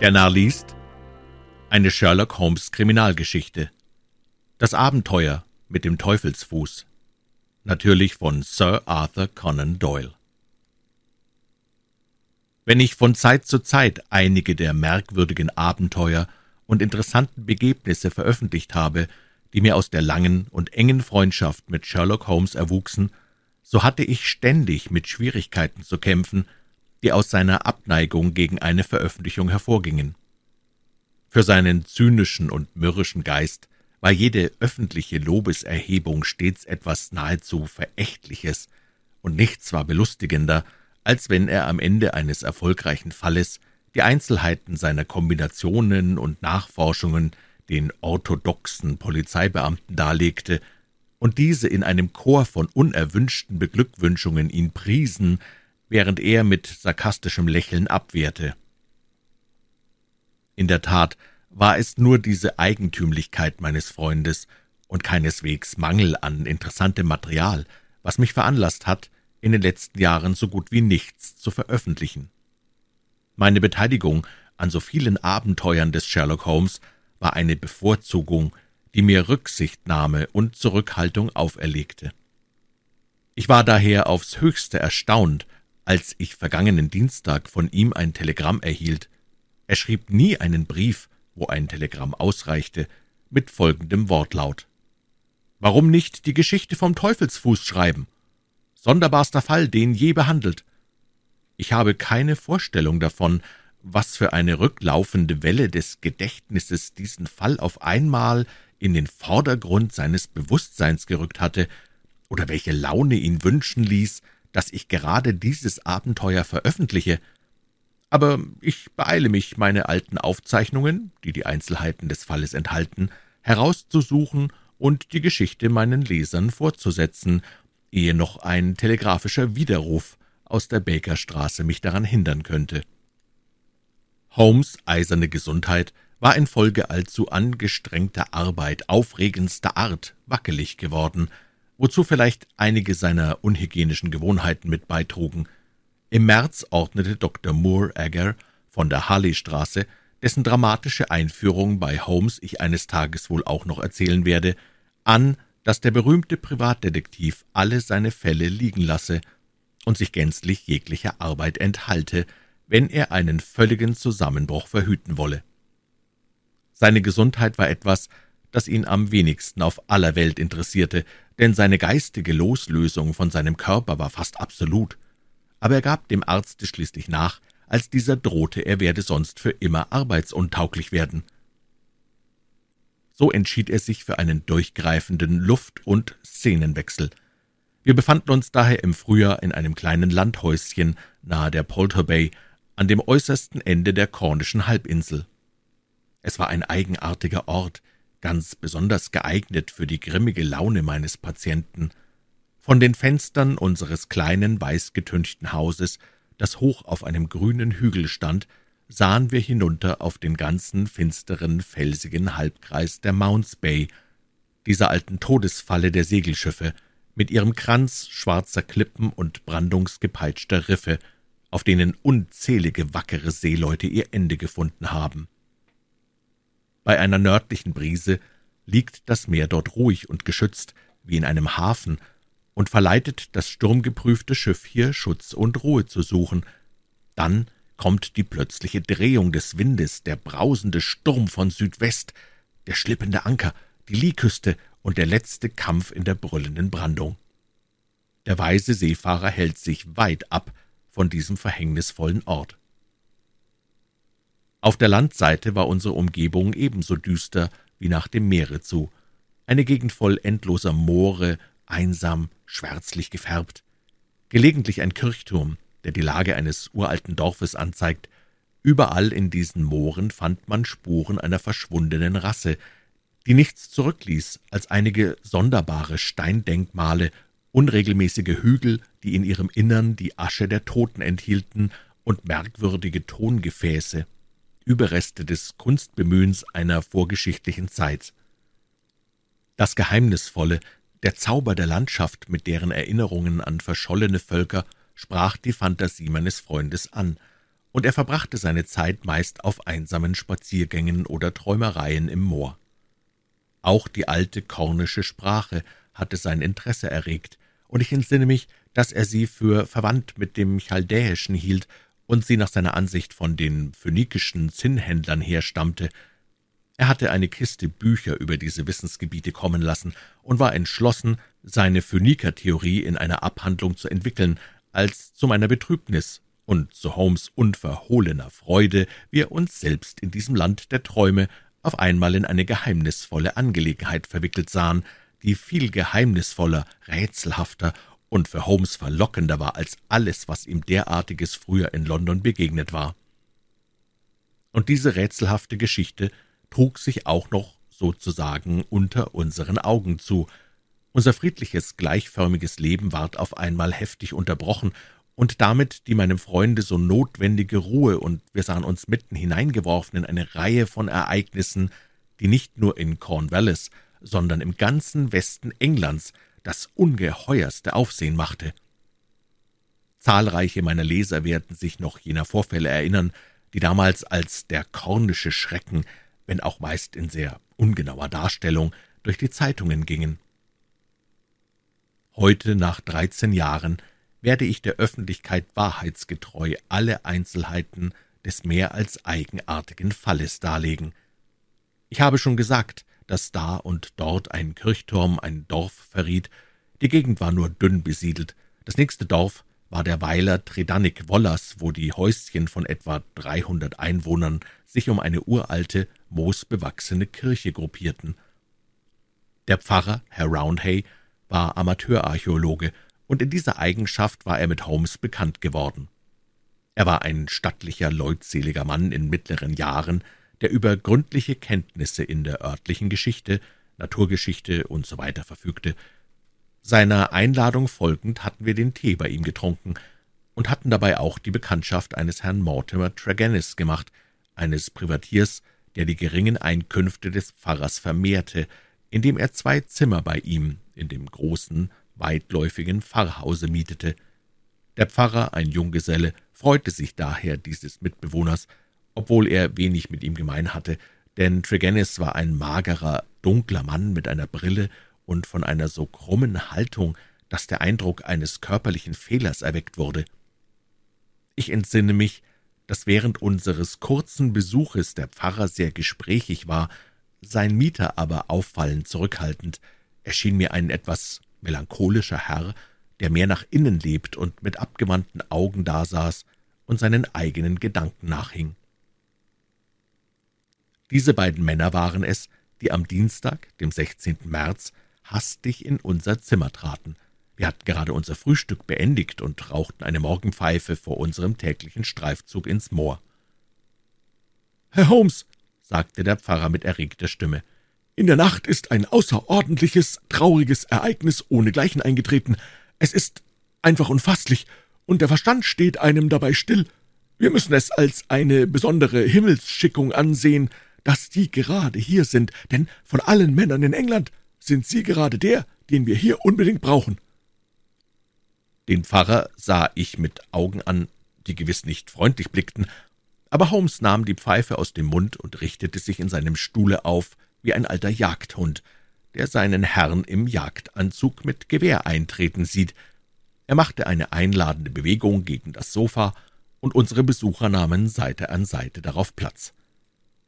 Der Narr liest eine Sherlock Holmes Kriminalgeschichte. Das Abenteuer mit dem Teufelsfuß. Natürlich von Sir Arthur Conan Doyle. Wenn ich von Zeit zu Zeit einige der merkwürdigen Abenteuer und interessanten Begebnisse veröffentlicht habe, die mir aus der langen und engen Freundschaft mit Sherlock Holmes erwuchsen, so hatte ich ständig mit Schwierigkeiten zu kämpfen, die aus seiner Abneigung gegen eine Veröffentlichung hervorgingen. Für seinen zynischen und mürrischen Geist war jede öffentliche Lobeserhebung stets etwas nahezu Verächtliches, und nichts war belustigender, als wenn er am Ende eines erfolgreichen Falles die Einzelheiten seiner Kombinationen und Nachforschungen den orthodoxen Polizeibeamten darlegte und diese in einem Chor von unerwünschten Beglückwünschungen ihn priesen, während er mit sarkastischem Lächeln abwehrte. In der Tat war es nur diese Eigentümlichkeit meines Freundes und keineswegs Mangel an interessantem Material, was mich veranlasst hat, in den letzten Jahren so gut wie nichts zu veröffentlichen. Meine Beteiligung an so vielen Abenteuern des Sherlock Holmes war eine Bevorzugung, die mir Rücksichtnahme und Zurückhaltung auferlegte. Ich war daher aufs höchste erstaunt, als ich vergangenen Dienstag von ihm ein Telegramm erhielt. Er schrieb nie einen Brief, wo ein Telegramm ausreichte, mit folgendem Wortlaut. Warum nicht die Geschichte vom Teufelsfuß schreiben? Sonderbarster Fall, den je behandelt. Ich habe keine Vorstellung davon, was für eine rücklaufende Welle des Gedächtnisses diesen Fall auf einmal in den Vordergrund seines Bewusstseins gerückt hatte, oder welche Laune ihn wünschen ließ, dass ich gerade dieses Abenteuer veröffentliche. Aber ich beeile mich, meine alten Aufzeichnungen, die die Einzelheiten des Falles enthalten, herauszusuchen und die Geschichte meinen Lesern fortzusetzen, ehe noch ein telegrafischer Widerruf aus der Bakerstraße mich daran hindern könnte. Holmes' eiserne Gesundheit war infolge allzu angestrengter Arbeit aufregendster Art wackelig geworden, wozu vielleicht einige seiner unhygienischen Gewohnheiten mit beitrugen. Im März ordnete Dr. Moore Agger von der Harley-Straße, dessen dramatische Einführung bei Holmes ich eines Tages wohl auch noch erzählen werde, an, dass der berühmte Privatdetektiv alle seine Fälle liegen lasse und sich gänzlich jeglicher Arbeit enthalte, wenn er einen völligen Zusammenbruch verhüten wolle. Seine Gesundheit war etwas, das ihn am wenigsten auf aller Welt interessierte, denn seine geistige Loslösung von seinem Körper war fast absolut. Aber er gab dem Arzte schließlich nach, als dieser drohte, er werde sonst für immer arbeitsuntauglich werden. So entschied er sich für einen durchgreifenden Luft- und Szenenwechsel. Wir befanden uns daher im Frühjahr in einem kleinen Landhäuschen nahe der Polter Bay, an dem äußersten Ende der Kornischen Halbinsel. Es war ein eigenartiger Ort, ganz besonders geeignet für die grimmige Laune meines Patienten. Von den Fenstern unseres kleinen, weißgetünchten Hauses, das hoch auf einem grünen Hügel stand, sahen wir hinunter auf den ganzen finsteren, felsigen Halbkreis der Mounts Bay, dieser alten Todesfalle der Segelschiffe, mit ihrem Kranz schwarzer Klippen und brandungsgepeitschter Riffe, auf denen unzählige wackere Seeleute ihr Ende gefunden haben. Bei einer nördlichen Brise liegt das Meer dort ruhig und geschützt wie in einem Hafen und verleitet das sturmgeprüfte Schiff hier Schutz und Ruhe zu suchen. Dann kommt die plötzliche Drehung des Windes, der brausende Sturm von Südwest, der schlippende Anker, die Lieküste und der letzte Kampf in der brüllenden Brandung. Der weise Seefahrer hält sich weit ab von diesem verhängnisvollen Ort. Auf der Landseite war unsere Umgebung ebenso düster wie nach dem Meere zu, eine Gegend voll endloser Moore, einsam, schwärzlich gefärbt, gelegentlich ein Kirchturm, der die Lage eines uralten Dorfes anzeigt. Überall in diesen Mooren fand man Spuren einer verschwundenen Rasse, die nichts zurückließ als einige sonderbare Steindenkmale, unregelmäßige Hügel, die in ihrem Innern die Asche der Toten enthielten, und merkwürdige Tongefäße, Überreste des Kunstbemühens einer vorgeschichtlichen Zeit. Das Geheimnisvolle, der Zauber der Landschaft mit deren Erinnerungen an verschollene Völker sprach die Fantasie meines Freundes an, und er verbrachte seine Zeit meist auf einsamen Spaziergängen oder Träumereien im Moor. Auch die alte kornische Sprache hatte sein Interesse erregt, und ich entsinne mich, dass er sie für verwandt mit dem Chaldäischen hielt und sie nach seiner Ansicht von den phönikischen Zinnhändlern herstammte. Er hatte eine Kiste Bücher über diese Wissensgebiete kommen lassen und war entschlossen, seine Phöniker-Theorie in einer Abhandlung zu entwickeln, als zu meiner Betrübnis und zu Holmes' unverhohlener Freude wir uns selbst in diesem Land der Träume auf einmal in eine geheimnisvolle Angelegenheit verwickelt sahen, die viel geheimnisvoller, rätselhafter und für Holmes verlockender war als alles, was ihm derartiges früher in London begegnet war. Und diese rätselhafte Geschichte trug sich auch noch sozusagen unter unseren Augen zu. Unser friedliches, gleichförmiges Leben ward auf einmal heftig unterbrochen, und damit die meinem Freunde so notwendige Ruhe, und wir sahen uns mitten hineingeworfen in eine Reihe von Ereignissen, die nicht nur in Cornwallis, sondern im ganzen Westen Englands das ungeheuerste Aufsehen machte. Zahlreiche meiner Leser werden sich noch jener Vorfälle erinnern, die damals als der kornische Schrecken, wenn auch meist in sehr ungenauer Darstellung, durch die Zeitungen gingen. Heute, nach dreizehn Jahren, werde ich der Öffentlichkeit wahrheitsgetreu alle Einzelheiten des mehr als eigenartigen Falles darlegen. Ich habe schon gesagt, dass da und dort ein Kirchturm ein Dorf verriet. Die Gegend war nur dünn besiedelt. Das nächste Dorf war der Weiler Tredannik Wollers, wo die Häuschen von etwa dreihundert Einwohnern sich um eine uralte, moosbewachsene Kirche gruppierten. Der Pfarrer, Herr Roundhay, war Amateurarchäologe, und in dieser Eigenschaft war er mit Holmes bekannt geworden. Er war ein stattlicher, leutseliger Mann in mittleren Jahren, der über gründliche Kenntnisse in der örtlichen Geschichte, Naturgeschichte usw. So verfügte. Seiner Einladung folgend hatten wir den Tee bei ihm getrunken und hatten dabei auch die Bekanntschaft eines Herrn Mortimer Tregennis gemacht, eines Privatiers, der die geringen Einkünfte des Pfarrers vermehrte, indem er zwei Zimmer bei ihm in dem großen, weitläufigen Pfarrhause mietete. Der Pfarrer, ein Junggeselle, freute sich daher dieses Mitbewohners, obwohl er wenig mit ihm gemein hatte, denn Tregennis war ein magerer, dunkler Mann mit einer Brille und von einer so krummen Haltung, dass der Eindruck eines körperlichen Fehlers erweckt wurde. Ich entsinne mich, dass während unseres kurzen Besuches der Pfarrer sehr gesprächig war, sein Mieter aber auffallend zurückhaltend. Er schien mir ein etwas melancholischer Herr, der mehr nach innen lebt und mit abgewandten Augen dasaß und seinen eigenen Gedanken nachhing. Diese beiden Männer waren es, die am Dienstag, dem 16. März, hastig in unser Zimmer traten. Wir hatten gerade unser Frühstück beendigt und rauchten eine Morgenpfeife vor unserem täglichen Streifzug ins Moor. »Herr Holmes«, sagte der Pfarrer mit erregter Stimme, »in der Nacht ist ein außerordentliches, trauriges Ereignis ohnegleichen eingetreten. Es ist einfach unfasslich, und der Verstand steht einem dabei still. Wir müssen es als eine besondere Himmelsschickung ansehen, dass Sie gerade hier sind, denn von allen Männern in England sind Sie gerade der, den wir hier unbedingt brauchen.« Den Pfarrer sah ich mit Augen an, die gewiss nicht freundlich blickten, aber Holmes nahm die Pfeife aus dem Mund und richtete sich in seinem Stuhle auf wie ein alter Jagdhund, der seinen Herrn im Jagdanzug mit Gewehr eintreten sieht. Er machte eine einladende Bewegung gegen das Sofa, und unsere Besucher nahmen Seite an Seite darauf Platz.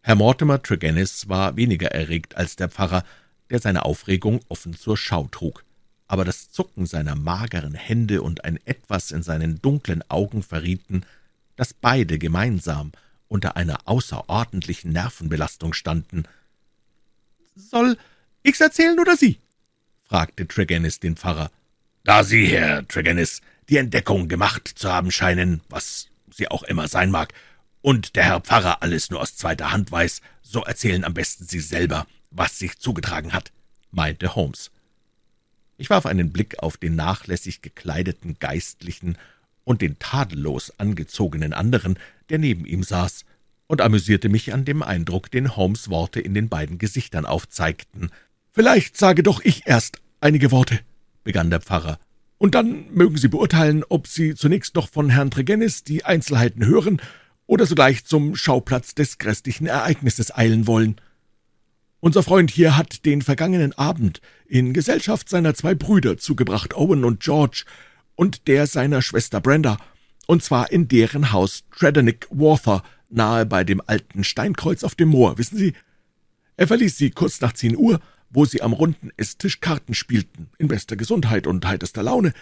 Herr Mortimer Tregennis war weniger erregt als der Pfarrer, der seine Aufregung offen zur Schau trug, aber das Zucken seiner mageren Hände und ein Etwas in seinen dunklen Augen verrieten, dass beide gemeinsam unter einer außerordentlichen Nervenbelastung standen. »Soll ich's erzählen oder Sie?« fragte Tregennis den Pfarrer. »Da Sie, Herr Tregennis, die Entdeckung gemacht zu haben scheinen, was sie auch immer sein mag, und der Herr Pfarrer alles nur aus zweiter Hand weiß, so erzählen am besten Sie selber, was sich zugetragen hat«, meinte Holmes. Ich warf einen Blick auf den nachlässig gekleideten Geistlichen und den tadellos angezogenen anderen, der neben ihm saß, und amüsierte mich an dem Eindruck, den Holmes Worte in den beiden Gesichtern aufzeigten. »Vielleicht sage doch ich erst einige Worte«, begann der Pfarrer, »und dann mögen Sie beurteilen, ob Sie zunächst noch von Herrn Tregennis die Einzelheiten hören oder sogleich zum Schauplatz des grässlichen Ereignisses eilen wollen. Unser Freund hier hat den vergangenen Abend in Gesellschaft seiner zwei Brüder zugebracht, Owen und George, und der seiner Schwester Brenda, und zwar in deren Haus Tredenick Walther, nahe bei dem alten Steinkreuz auf dem Moor, wissen Sie? Er verließ sie kurz nach zehn Uhr, wo sie am runden Esstisch Karten spielten, in bester Gesundheit und heiterster Laune.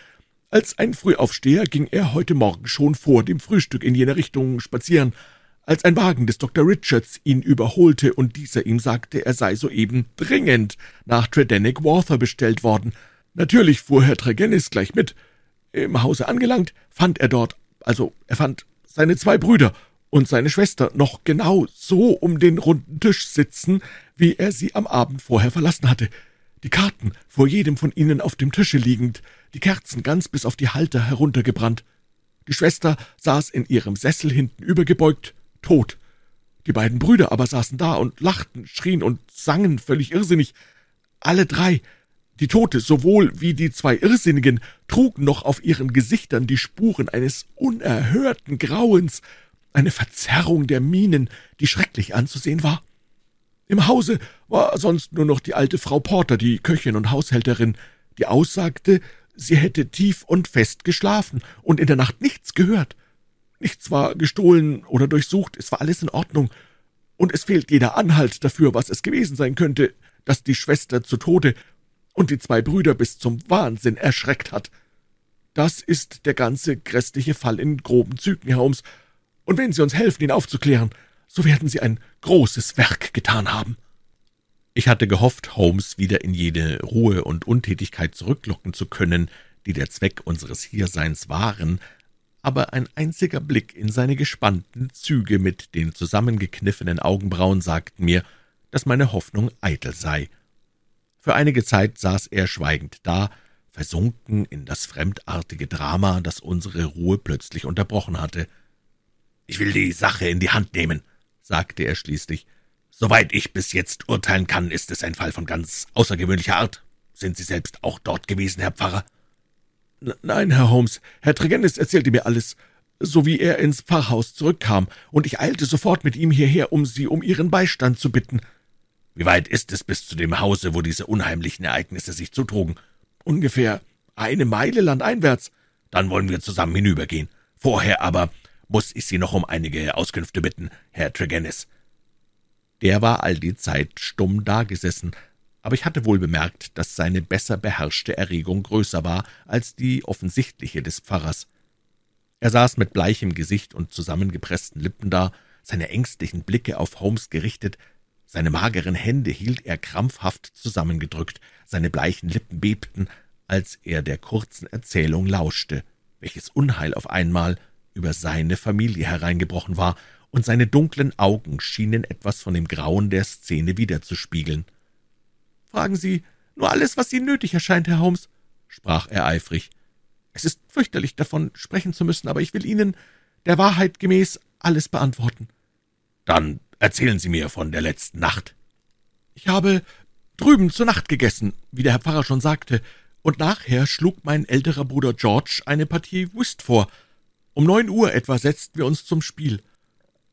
Als ein Frühaufsteher ging er heute Morgen schon vor dem Frühstück in jener Richtung spazieren, als ein Wagen des Dr. Richards ihn überholte und dieser ihm sagte, er sei soeben dringend nach Tredenick Walther bestellt worden. Natürlich fuhr Herr Tregennis gleich mit. Im Hause angelangt, fand er dort, also er fand seine zwei Brüder und seine Schwester noch genau so um den runden Tisch sitzen, wie er sie am Abend vorher verlassen hatte. Die Karten vor jedem von ihnen auf dem Tische liegend, die Kerzen ganz bis auf die Halter heruntergebrannt. Die Schwester saß in ihrem Sessel hinten übergebeugt, tot. Die beiden Brüder aber saßen da und lachten, schrien und sangen völlig irrsinnig. Alle drei, die Tote sowohl wie die zwei Irrsinnigen, trugen noch auf ihren Gesichtern die Spuren eines unerhörten Grauens, eine Verzerrung der Mienen, die schrecklich anzusehen war. Im Hause war sonst nur noch die alte Frau Porter, die Köchin und Haushälterin, die aussagte, sie hätte tief und fest geschlafen und in der Nacht nichts gehört. Nichts war gestohlen oder durchsucht, es war alles in Ordnung, und es fehlt jeder Anhalt dafür, was es gewesen sein könnte, dass die Schwester zu Tode und die zwei Brüder bis zum Wahnsinn erschreckt hat. Das ist der ganze grässliche Fall in groben Zügen, Herr Holmes, und wenn Sie uns helfen, ihn aufzuklären, so werden Sie ein großes Werk getan haben. Ich hatte gehofft, Holmes wieder in jene Ruhe und Untätigkeit zurücklocken zu können, die der Zweck unseres Hierseins waren, aber ein einziger Blick in seine gespannten Züge mit den zusammengekniffenen Augenbrauen sagt mir, dass meine Hoffnung eitel sei. Für einige Zeit saß er schweigend da, versunken in das fremdartige Drama, das unsere Ruhe plötzlich unterbrochen hatte. »Ich will die Sache in die Hand nehmen«, sagte er schließlich. »Soweit ich bis jetzt urteilen kann, ist es ein Fall von ganz außergewöhnlicher Art. Sind Sie selbst auch dort gewesen, Herr Pfarrer?« »Nein, Herr Holmes, Herr Tregennis erzählte mir alles, so wie er ins Pfarrhaus zurückkam, und ich eilte sofort mit ihm hierher, um Sie um Ihren Beistand zu bitten.« »Wie weit ist es bis zu dem Hause, wo diese unheimlichen Ereignisse sich zutrugen?« »Ungefähr eine Meile landeinwärts.« »Dann wollen wir zusammen hinübergehen. Vorher aber muss ich Sie noch um einige Auskünfte bitten, Herr Tregennis.« Der war all die Zeit stumm dagesessen, aber ich hatte wohl bemerkt, dass seine besser beherrschte Erregung größer war als die offensichtliche des Pfarrers. Er saß mit bleichem Gesicht und zusammengepressten Lippen da, seine ängstlichen Blicke auf Holmes gerichtet, seine mageren Hände hielt er krampfhaft zusammengedrückt, seine bleichen Lippen bebten, als er der kurzen Erzählung lauschte, welches Unheil auf einmal über seine Familie hereingebrochen war, und seine dunklen Augen schienen etwas von dem Grauen der Szene wiederzuspiegeln. »Fragen Sie nur alles, was Ihnen nötig erscheint, Herr Holmes«, sprach er eifrig. »Es ist fürchterlich, davon sprechen zu müssen, aber ich will Ihnen der Wahrheit gemäß alles beantworten.« »Dann erzählen Sie mir von der letzten Nacht.« »Ich habe drüben zur Nacht gegessen, wie der Herr Pfarrer schon sagte, und nachher schlug mein älterer Bruder George eine Partie Whist vor, um neun Uhr etwa setzten wir uns zum Spiel.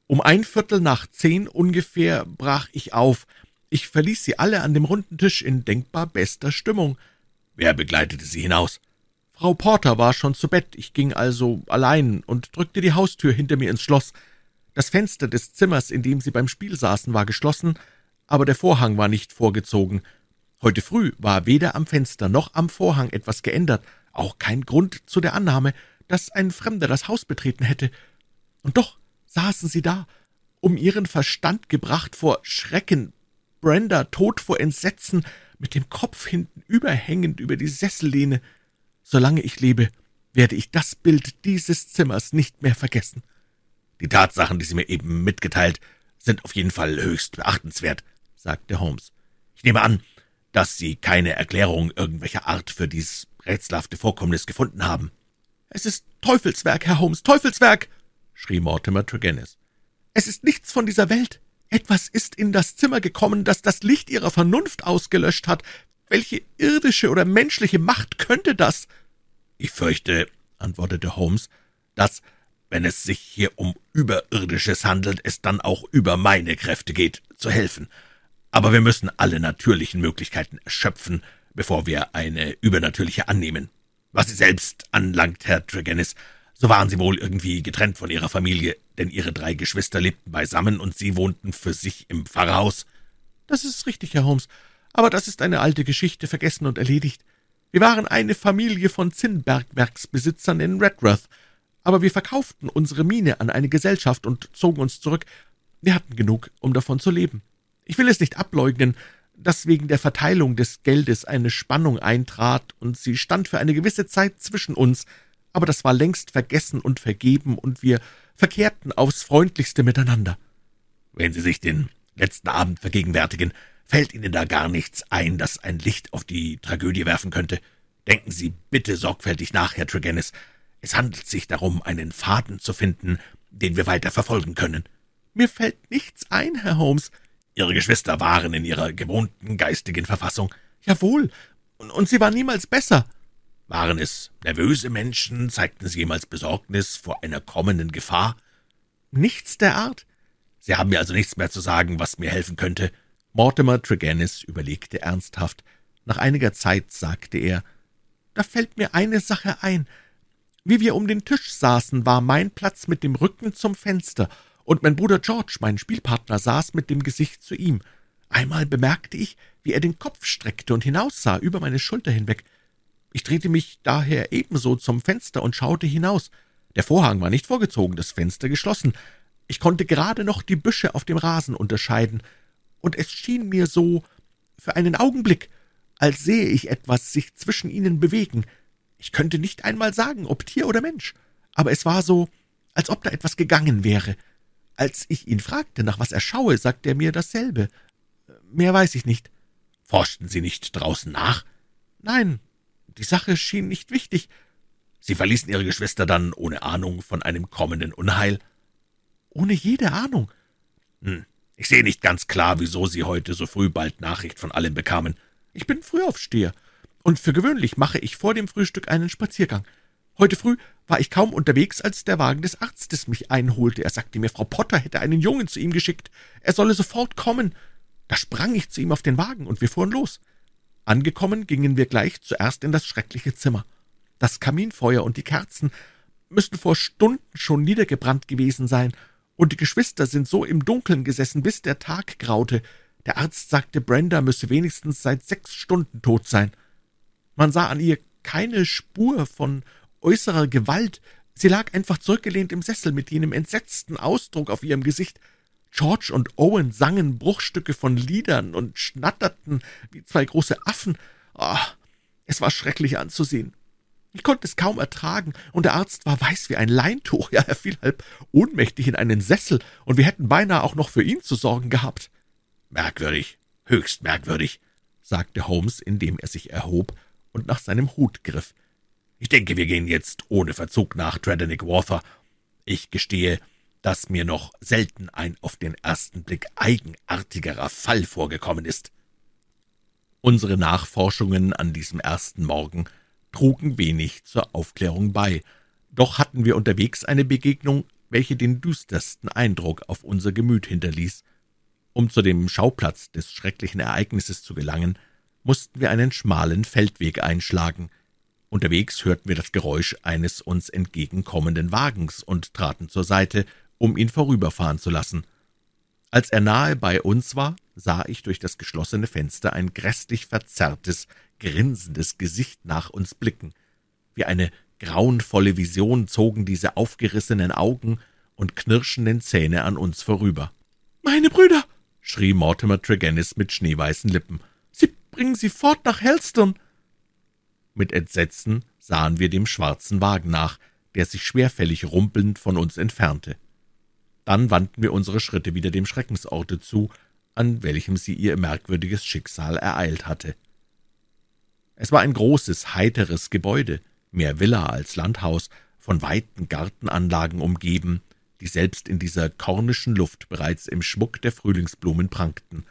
Um ein Viertel nach zehn ungefähr brach ich auf. Ich verließ sie alle an dem runden Tisch in denkbar bester Stimmung. Wer begleitete Sie hinaus? Frau Porter war schon zu Bett, ich ging also allein und drückte die Haustür hinter mir ins Schloss. Das Fenster des Zimmers, in dem sie beim Spiel saßen, war geschlossen, aber der Vorhang war nicht vorgezogen. Heute früh war weder am Fenster noch am Vorhang etwas geändert, auch kein Grund zu der Annahme, dass ein Fremder das Haus betreten hätte. Und doch saßen sie da, um ihren Verstand gebracht vor Schrecken, Brenda tot vor Entsetzen, mit dem Kopf hinten überhängend über die Sessellehne. Solange ich lebe, werde ich das Bild dieses Zimmers nicht mehr vergessen. Die Tatsachen, die Sie mir eben mitgeteilt, sind auf jeden Fall höchst beachtenswert, sagte Holmes. Ich nehme an, dass Sie keine Erklärung irgendwelcher Art für dies rätselhafte Vorkommnis gefunden haben. »Es ist Teufelswerk, Herr Holmes, Teufelswerk!« schrie Mortimer Tregennis. »Es ist nichts von dieser Welt. Etwas ist in das Zimmer gekommen, das das Licht Ihrer Vernunft ausgelöscht hat. Welche irdische oder menschliche Macht könnte das?« »Ich fürchte«, antwortete Holmes, »dass wenn es sich hier um Überirdisches handelt, es dann auch über meine Kräfte geht, zu helfen. Aber wir müssen alle natürlichen Möglichkeiten erschöpfen, bevor wir eine übernatürliche annehmen. Was Sie selbst anlangt, Herr Tregennis, so waren Sie wohl irgendwie getrennt von Ihrer Familie, denn Ihre drei Geschwister lebten beisammen und Sie wohnten für sich im Pfarrhaus. Das ist richtig, Herr Holmes, aber das ist eine alte Geschichte, vergessen und erledigt. Wir waren eine Familie von Zinnbergwerksbesitzern in Redruth, aber wir verkauften unsere Mine an eine Gesellschaft und zogen uns zurück. Wir hatten genug, um davon zu leben. Ich will es nicht ableugnen, dass wegen der Verteilung des Geldes eine Spannung eintrat, und sie stand für eine gewisse Zeit zwischen uns, aber das war längst vergessen und vergeben, und wir verkehrten aufs freundlichste miteinander. Wenn Sie sich den letzten Abend vergegenwärtigen, fällt Ihnen da gar nichts ein, das ein Licht auf die Tragödie werfen könnte? Denken Sie bitte sorgfältig nach, Herr Tregennis. Es handelt sich darum, einen Faden zu finden, den wir weiter verfolgen können. Mir fällt nichts ein, Herr Holmes. Ihre Geschwister waren in ihrer gewohnten geistigen Verfassung. Jawohl, und, und sie war niemals besser. Waren es nervöse Menschen? Zeigten sie jemals Besorgnis vor einer kommenden Gefahr? Nichts der Art. Sie haben mir also nichts mehr zu sagen, was mir helfen könnte. Mortimer Tregennis überlegte ernsthaft. Nach einiger Zeit sagte er, »Da fällt mir eine Sache ein. Wie wir um den Tisch saßen, war mein Platz mit dem Rücken zum Fenster, und mein Bruder George, mein Spielpartner, saß mit dem Gesicht zu ihm. Einmal bemerkte ich, wie er den Kopf streckte und hinaussah, über meine Schulter hinweg. Ich drehte mich daher ebenso zum Fenster und schaute hinaus. Der Vorhang war nicht vorgezogen, das Fenster geschlossen. Ich konnte gerade noch die Büsche auf dem Rasen unterscheiden, und es schien mir so für einen Augenblick, als sehe ich etwas sich zwischen ihnen bewegen. Ich könnte nicht einmal sagen, ob Tier oder Mensch, aber es war so, als ob da etwas gegangen wäre. Als ich ihn fragte, nach was er schaue, sagte er mir dasselbe. Mehr weiß ich nicht. Forschten Sie nicht draußen nach? Nein, die Sache schien nicht wichtig. Sie verließen Ihre Geschwister dann ohne Ahnung von einem kommenden Unheil? Ohne jede Ahnung. Hm. Ich sehe nicht ganz klar, wieso Sie heute so früh bald Nachricht von allem bekamen. Ich bin Frühaufsteher, und für gewöhnlich mache ich vor dem Frühstück einen Spaziergang. Heute früh war ich kaum unterwegs, als der Wagen des Arztes mich einholte. Er sagte mir, Frau Potter hätte einen Jungen zu ihm geschickt. Er solle sofort kommen. Da sprang ich zu ihm auf den Wagen, und wir fuhren los. Angekommen gingen wir gleich zuerst in das schreckliche Zimmer. Das Kaminfeuer und die Kerzen müssten vor Stunden schon niedergebrannt gewesen sein, und die Geschwister sind so im Dunkeln gesessen, bis der Tag graute. Der Arzt sagte, Brenda müsse wenigstens seit sechs Stunden tot sein. Man sah an ihr keine Spur von äußerer Gewalt. Sie lag einfach zurückgelehnt im Sessel mit jenem entsetzten Ausdruck auf ihrem Gesicht. George und Owen sangen Bruchstücke von Liedern und schnatterten wie zwei große Affen. Oh, es war schrecklich anzusehen. Ich konnte es kaum ertragen, und der Arzt war weiß wie ein Leintuch. Ja, er fiel halb ohnmächtig in einen Sessel, und wir hätten beinahe auch noch für ihn zu sorgen gehabt. Merkwürdig, höchst merkwürdig, sagte Holmes, indem er sich erhob und nach seinem Hut griff. Ich denke, wir gehen jetzt ohne Verzug nach Tredenick Water. Ich gestehe, dass mir noch selten ein auf den ersten Blick eigenartigerer Fall vorgekommen ist. Unsere Nachforschungen an diesem ersten Morgen trugen wenig zur Aufklärung bei, doch hatten wir unterwegs eine Begegnung, welche den düstersten Eindruck auf unser Gemüt hinterließ. Um zu dem Schauplatz des schrecklichen Ereignisses zu gelangen, mussten wir einen schmalen Feldweg einschlagen, Unterwegs hörten wir das Geräusch eines uns entgegenkommenden Wagens und traten zur Seite, um ihn vorüberfahren zu lassen. Als er nahe bei uns war, sah ich durch das geschlossene Fenster ein grässlich verzerrtes, grinsendes Gesicht nach uns blicken. Wie eine grauenvolle Vision zogen diese aufgerissenen Augen und knirschenden Zähne an uns vorüber. »Meine Brüder!« schrie Mortimer Tregennis mit schneeweißen Lippen. »Sie bringen sie fort nach Helston!« Mit Entsetzen sahen wir dem schwarzen Wagen nach, der sich schwerfällig rumpelnd von uns entfernte. Dann wandten wir unsere Schritte wieder dem Schreckensorte zu, an welchem sie ihr merkwürdiges Schicksal ereilt hatte. Es war ein großes, heiteres Gebäude, mehr Villa als Landhaus, von weiten Gartenanlagen umgeben, die selbst in dieser kornischen Luft bereits im Schmuck der Frühlingsblumen prangten.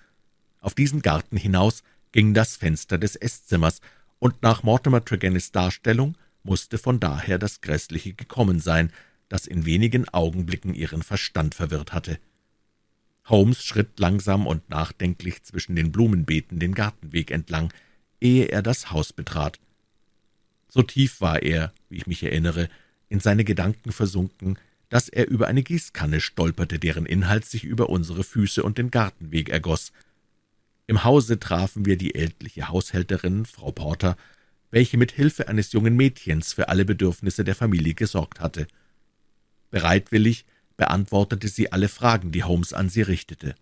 Auf diesen Garten hinaus ging das Fenster des Eßzimmers, und nach Mortimer Tregennis Darstellung musste von daher das Grässliche gekommen sein, das in wenigen Augenblicken ihren Verstand verwirrt hatte. Holmes schritt langsam und nachdenklich zwischen den Blumenbeeten den Gartenweg entlang, ehe er das Haus betrat. So tief war er, wie ich mich erinnere, in seine Gedanken versunken, dass er über eine Gießkanne stolperte, deren Inhalt sich über unsere Füße und den Gartenweg ergoss. Im Hause trafen wir die ältliche Haushälterin, Frau Porter, welche mit Hilfe eines jungen Mädchens für alle Bedürfnisse der Familie gesorgt hatte. Bereitwillig beantwortete sie alle Fragen, die Holmes an sie richtete.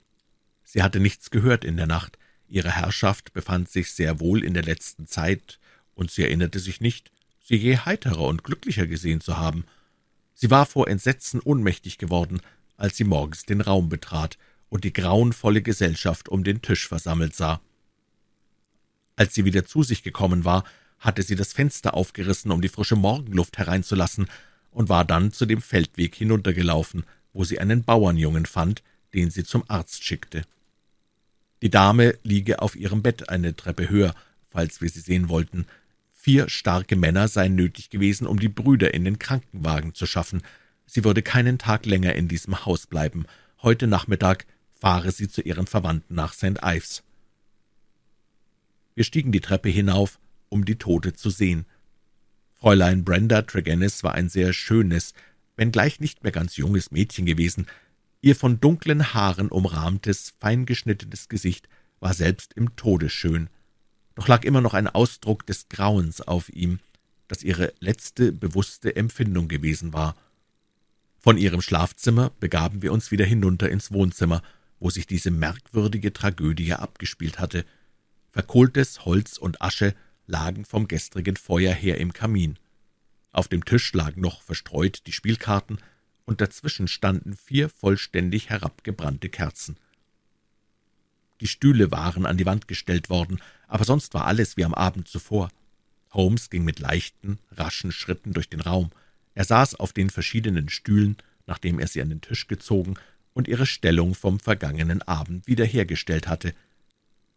Sie hatte nichts gehört in der Nacht, ihre Herrschaft befand sich sehr wohl in der letzten Zeit, und sie erinnerte sich nicht, sie je heiterer und glücklicher gesehen zu haben. Sie war vor Entsetzen ohnmächtig geworden, als sie morgens den Raum betrat und die grauenvolle Gesellschaft um den Tisch versammelt sah. Als sie wieder zu sich gekommen war, hatte sie das Fenster aufgerissen, um die frische Morgenluft hereinzulassen, und war dann zu dem Feldweg hinuntergelaufen, wo sie einen Bauernjungen fand, den sie zum Arzt schickte. Die Dame liege auf ihrem Bett eine Treppe höher, falls wir sie sehen wollten. Vier starke Männer seien nötig gewesen, um die Brüder in den Krankenwagen zu schaffen. Sie würde keinen Tag länger in diesem Haus bleiben. Heute Nachmittag fahre sie zu ihren Verwandten nach St. Ives. Wir stiegen die Treppe hinauf, um die Tote zu sehen. Fräulein Brenda Tregennis war ein sehr schönes, wenngleich nicht mehr ganz junges Mädchen gewesen. Ihr von dunklen Haaren umrahmtes, feingeschnittenes Gesicht war selbst im Tode schön. Doch lag immer noch ein Ausdruck des Grauens auf ihm, das ihre letzte bewusste Empfindung gewesen war. Von ihrem Schlafzimmer begaben wir uns wieder hinunter ins Wohnzimmer, wo sich diese merkwürdige Tragödie abgespielt hatte. Verkohltes Holz und Asche lagen vom gestrigen Feuer her im Kamin. Auf dem Tisch lagen noch verstreut die Spielkarten, und dazwischen standen vier vollständig herabgebrannte Kerzen. Die Stühle waren an die Wand gestellt worden, aber sonst war alles wie am Abend zuvor. Holmes ging mit leichten, raschen Schritten durch den Raum. Er saß auf den verschiedenen Stühlen, nachdem er sie an den Tisch gezogen und ihre Stellung vom vergangenen Abend wiederhergestellt hatte.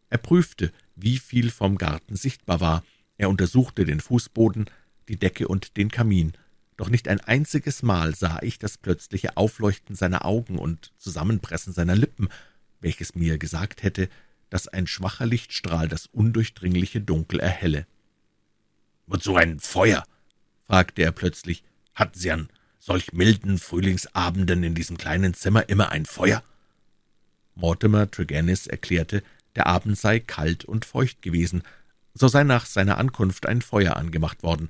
Er prüfte, wie viel vom Garten sichtbar war. Er untersuchte den Fußboden, die Decke und den Kamin. Doch nicht ein einziges Mal sah ich das plötzliche Aufleuchten seiner Augen und Zusammenpressen seiner Lippen, welches mir gesagt hätte, dass ein schwacher Lichtstrahl das undurchdringliche Dunkel erhelle. »Wozu ein Feuer?« fragte er plötzlich. »Hatten Sie an solch milden Frühlingsabenden in diesem kleinen Zimmer immer ein Feuer?« Mortimer Tregennis erklärte, der Abend sei kalt und feucht gewesen, so sei nach seiner Ankunft ein Feuer angemacht worden.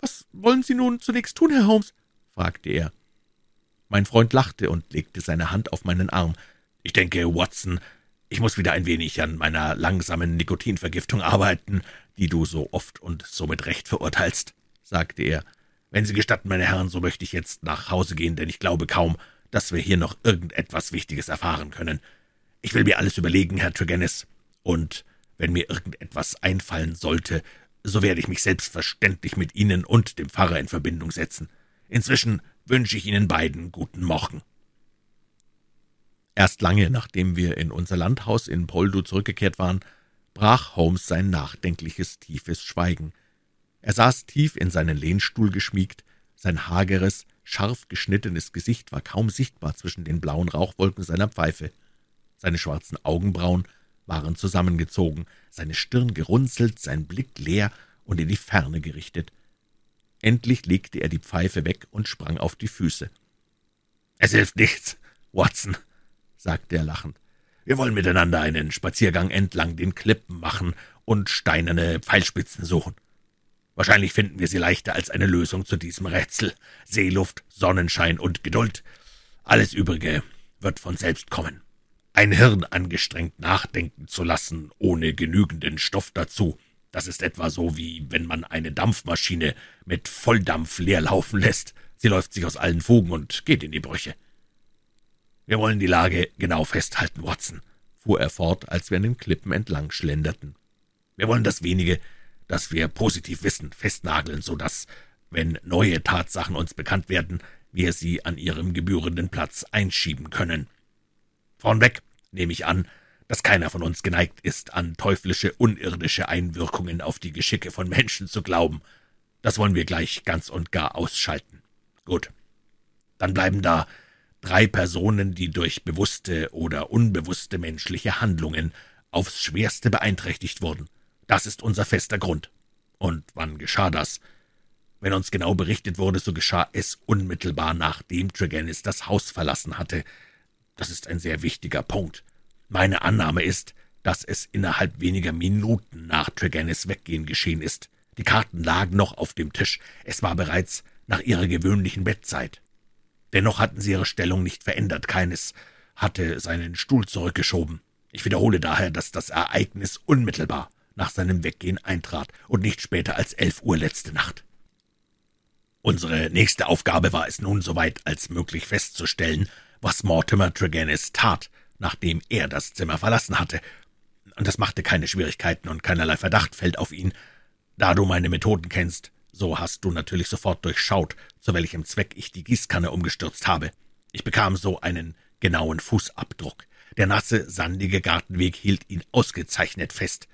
»Was wollen Sie nun zunächst tun, Herr Holmes?« fragte er. Mein Freund lachte und legte seine Hand auf meinen Arm. »Ich denke, Watson, ich muss wieder ein wenig an meiner langsamen Nikotinvergiftung arbeiten, die du so oft und so mit Recht verurteilst«, sagte er. »Wenn Sie gestatten, meine Herren, so möchte ich jetzt nach Hause gehen, denn ich glaube kaum, dass wir hier noch irgendetwas Wichtiges erfahren können. Ich will mir alles überlegen, Herr Tregennis, und wenn mir irgendetwas einfallen sollte, so werde ich mich selbstverständlich mit Ihnen und dem Pfarrer in Verbindung setzen. Inzwischen wünsche ich Ihnen beiden guten Morgen. Erst lange, nachdem wir in unser Landhaus in Poldu zurückgekehrt waren, brach Holmes sein nachdenkliches, tiefes Schweigen. Er saß tief in seinen Lehnstuhl geschmiegt, sein hageres, scharf geschnittenes Gesicht war kaum sichtbar zwischen den blauen Rauchwolken seiner Pfeife. Seine schwarzen Augenbrauen waren zusammengezogen, seine Stirn gerunzelt, sein Blick leer und in die Ferne gerichtet. Endlich legte er die Pfeife weg und sprang auf die Füße. »Es hilft nichts, Watson«, sagte er lachend. »Wir wollen miteinander einen Spaziergang entlang den Klippen machen und steinerne Pfeilspitzen suchen. Wahrscheinlich finden wir sie leichter als eine Lösung zu diesem Rätsel. Seeluft, Sonnenschein und Geduld. Alles Übrige wird von selbst kommen.« ein Hirn angestrengt nachdenken zu lassen, ohne genügenden Stoff dazu. Das ist etwa so, wie wenn man eine Dampfmaschine mit Volldampf leer laufen lässt. Sie läuft sich aus allen Fugen und geht in die Brüche. Wir wollen die Lage genau festhalten, Watson, fuhr er fort, als wir an den Klippen entlang schlenderten. Wir wollen das wenige, das wir positiv wissen, festnageln, so dass, wenn neue Tatsachen uns bekannt werden, wir sie an ihrem gebührenden Platz einschieben können. Vornweg nehme ich an, dass keiner von uns geneigt ist, an teuflische, unirdische Einwirkungen auf die Geschicke von Menschen zu glauben. Das wollen wir gleich ganz und gar ausschalten. Gut. Dann bleiben da drei Personen, die durch bewusste oder unbewusste menschliche Handlungen aufs schwerste beeinträchtigt wurden. Das ist unser fester Grund. Und wann geschah das? Wenn uns genau berichtet wurde, so geschah es unmittelbar nachdem Tregennis das Haus verlassen hatte. Das ist ein sehr wichtiger Punkt. Meine Annahme ist, dass es innerhalb weniger Minuten nach Tregennis Weggehen geschehen ist. Die Karten lagen noch auf dem Tisch. Es war bereits nach ihrer gewöhnlichen Bettzeit. Dennoch hatten sie ihre Stellung nicht verändert. Keines hatte seinen Stuhl zurückgeschoben. Ich wiederhole daher, dass das Ereignis unmittelbar nach seinem Weggehen eintrat und nicht später als elf Uhr letzte Nacht. Unsere nächste Aufgabe war es nun, soweit als möglich festzustellen, was Mortimer Tregennis tat, nachdem er das Zimmer verlassen hatte. Und das machte keine Schwierigkeiten und keinerlei Verdacht fällt auf ihn. Da du meine Methoden kennst, so hast du natürlich sofort durchschaut, zu welchem Zweck ich die Gießkanne umgestürzt habe. Ich bekam so einen genauen Fußabdruck. Der nasse, sandige Gartenweg hielt ihn ausgezeichnet fest.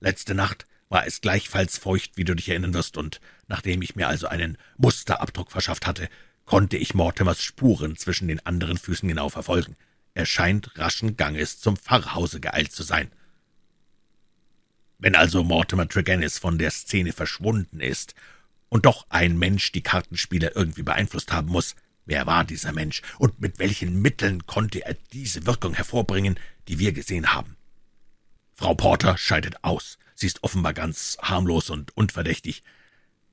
Letzte Nacht war es gleichfalls feucht, wie du dich erinnern wirst, und nachdem ich mir also einen Musterabdruck verschafft hatte, konnte ich Mortimers Spuren zwischen den anderen Füßen genau verfolgen. Er scheint raschen Ganges zum Pfarrhause geeilt zu sein. Wenn also Mortimer Tregennis von der Szene verschwunden ist und doch ein Mensch die Kartenspieler irgendwie beeinflusst haben muss, wer war dieser Mensch und mit welchen Mitteln konnte er diese Wirkung hervorbringen, die wir gesehen haben? Frau Porter scheidet aus. Sie ist offenbar ganz harmlos und unverdächtig.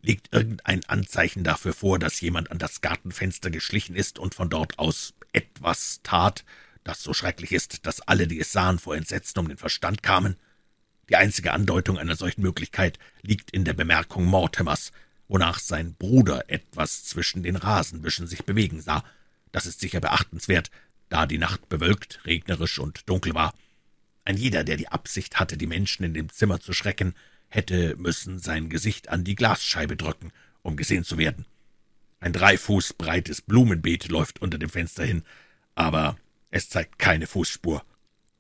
Liegt irgendein Anzeichen dafür vor, dass jemand an das Gartenfenster geschlichen ist und von dort aus etwas tat, das so schrecklich ist, dass alle, die es sahen, vor Entsetzen um den Verstand kamen? Die einzige Andeutung einer solchen Möglichkeit liegt in der Bemerkung Mortimers, wonach sein Bruder etwas zwischen den Rasenbüschen sich bewegen sah. Das ist sicher beachtenswert, da die Nacht bewölkt, regnerisch und dunkel war. Ein jeder, der die Absicht hatte, die Menschen in dem Zimmer zu schrecken, hätte müssen sein Gesicht an die Glasscheibe drücken, um gesehen zu werden. Ein drei Fuß breites Blumenbeet läuft unter dem Fenster hin, aber es zeigt keine Fußspur.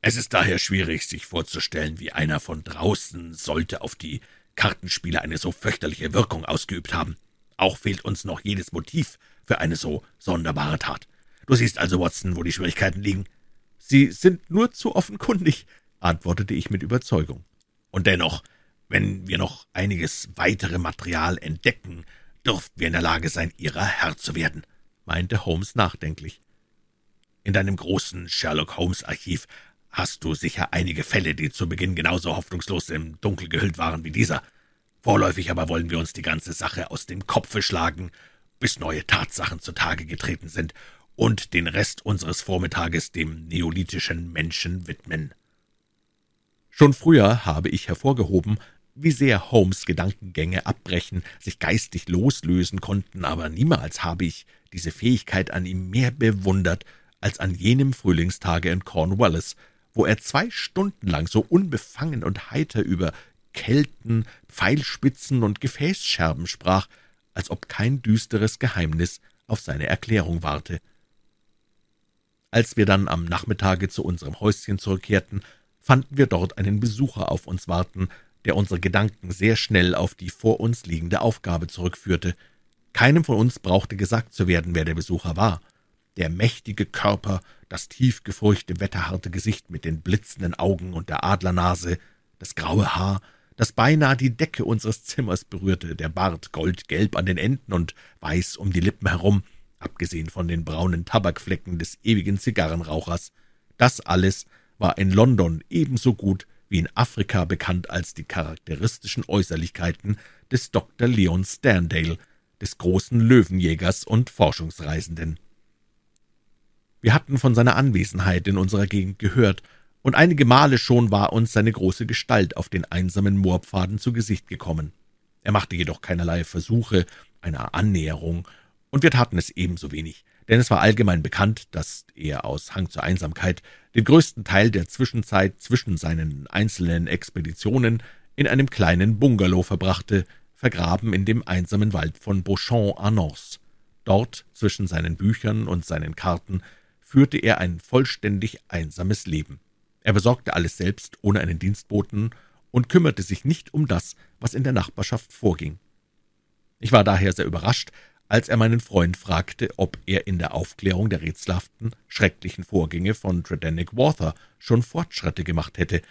Es ist daher schwierig, sich vorzustellen, wie einer von draußen sollte auf die Kartenspieler eine so fürchterliche Wirkung ausgeübt haben. Auch fehlt uns noch jedes Motiv für eine so sonderbare Tat. Du siehst also, Watson, wo die Schwierigkeiten liegen. Sie sind nur zu offenkundig, antwortete ich mit Überzeugung. Und dennoch, wenn wir noch einiges weitere Material entdecken, dürften wir in der Lage sein, ihrer Herr zu werden, meinte Holmes nachdenklich. In deinem großen Sherlock Holmes Archiv hast du sicher einige Fälle, die zu Beginn genauso hoffnungslos im Dunkel gehüllt waren wie dieser. Vorläufig aber wollen wir uns die ganze Sache aus dem Kopfe schlagen, bis neue Tatsachen zutage getreten sind und den Rest unseres Vormittages dem neolithischen Menschen widmen. Schon früher habe ich hervorgehoben, wie sehr Holmes Gedankengänge abbrechen, sich geistig loslösen konnten, aber niemals habe ich diese Fähigkeit an ihm mehr bewundert als an jenem Frühlingstage in Cornwallis, wo er zwei Stunden lang so unbefangen und heiter über Kelten, Pfeilspitzen und Gefäßscherben sprach, als ob kein düsteres Geheimnis auf seine Erklärung warte. Als wir dann am Nachmittage zu unserem Häuschen zurückkehrten, fanden wir dort einen Besucher auf uns warten, der unsere Gedanken sehr schnell auf die vor uns liegende Aufgabe zurückführte. Keinem von uns brauchte gesagt zu werden, wer der Besucher war. Der mächtige Körper, das tiefgefurchte, wetterharte Gesicht mit den blitzenden Augen und der Adlernase, das graue Haar, das beinahe die Decke unseres Zimmers berührte, der Bart goldgelb an den Enden und weiß um die Lippen herum, abgesehen von den braunen Tabakflecken des ewigen Zigarrenrauchers. Das alles war in London ebenso gut wie in Afrika bekannt als die charakteristischen Äußerlichkeiten des Dr. Leon Sterndale, des großen Löwenjägers und Forschungsreisenden. Wir hatten von seiner Anwesenheit in unserer Gegend gehört, und einige Male schon war uns seine große Gestalt auf den einsamen Moorpfaden zu Gesicht gekommen. Er machte jedoch keinerlei Versuche einer Annäherung und wir taten es ebenso wenig, denn es war allgemein bekannt, dass er aus Hang zur Einsamkeit den größten Teil der Zwischenzeit zwischen seinen einzelnen Expeditionen in einem kleinen Bungalow verbrachte, vergraben in dem einsamen Wald von Beauchamp-Annonce. Dort, zwischen seinen Büchern und seinen Karten, führte er ein vollständig einsames Leben. Er besorgte alles selbst, ohne einen Dienstboten, und kümmerte sich nicht um das, was in der Nachbarschaft vorging. Ich war daher sehr überrascht, als er meinen Freund fragte, ob er in der Aufklärung der rätselhaften, schrecklichen Vorgänge von Tredenick Wather schon Fortschritte gemacht hätte.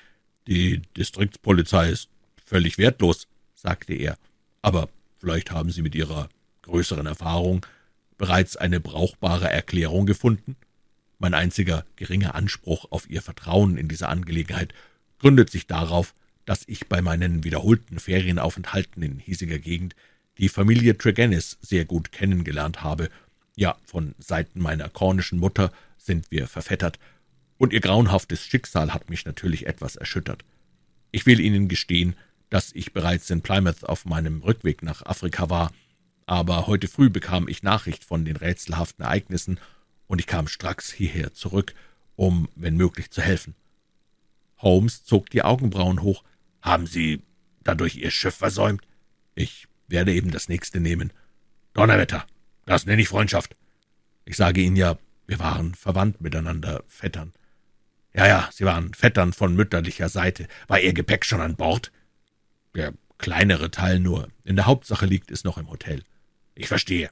»Die Distriktspolizei ist völlig wertlos«, sagte er, »aber vielleicht haben Sie mit Ihrer größeren Erfahrung bereits eine brauchbare Erklärung gefunden? Mein einziger geringer Anspruch auf Ihr Vertrauen in dieser Angelegenheit gründet sich darauf, dass ich bei meinen wiederholten Ferienaufenthalten in hiesiger Gegend die Familie Tregennis sehr gut kennengelernt habe. Ja, von Seiten meiner kornischen Mutter sind wir verfettert, und ihr grauenhaftes Schicksal hat mich natürlich etwas erschüttert. Ich will Ihnen gestehen, dass ich bereits in Plymouth auf meinem Rückweg nach Afrika war, aber heute früh bekam ich Nachricht von den rätselhaften Ereignissen, und ich kam stracks hierher zurück, um, wenn möglich, zu helfen. Holmes zog die Augenbrauen hoch. »Haben Sie dadurch Ihr Schiff versäumt?« »Ich werde eben das nächste nehmen. Donnerwetter, das nenne ich Freundschaft. Ich sage Ihnen ja, wir waren verwandt miteinander, Vettern. Ja, ja, Sie waren Vettern von mütterlicher Seite. War Ihr Gepäck schon an Bord? Der kleinere Teil nur. In der Hauptsache liegt es noch im Hotel. Ich verstehe.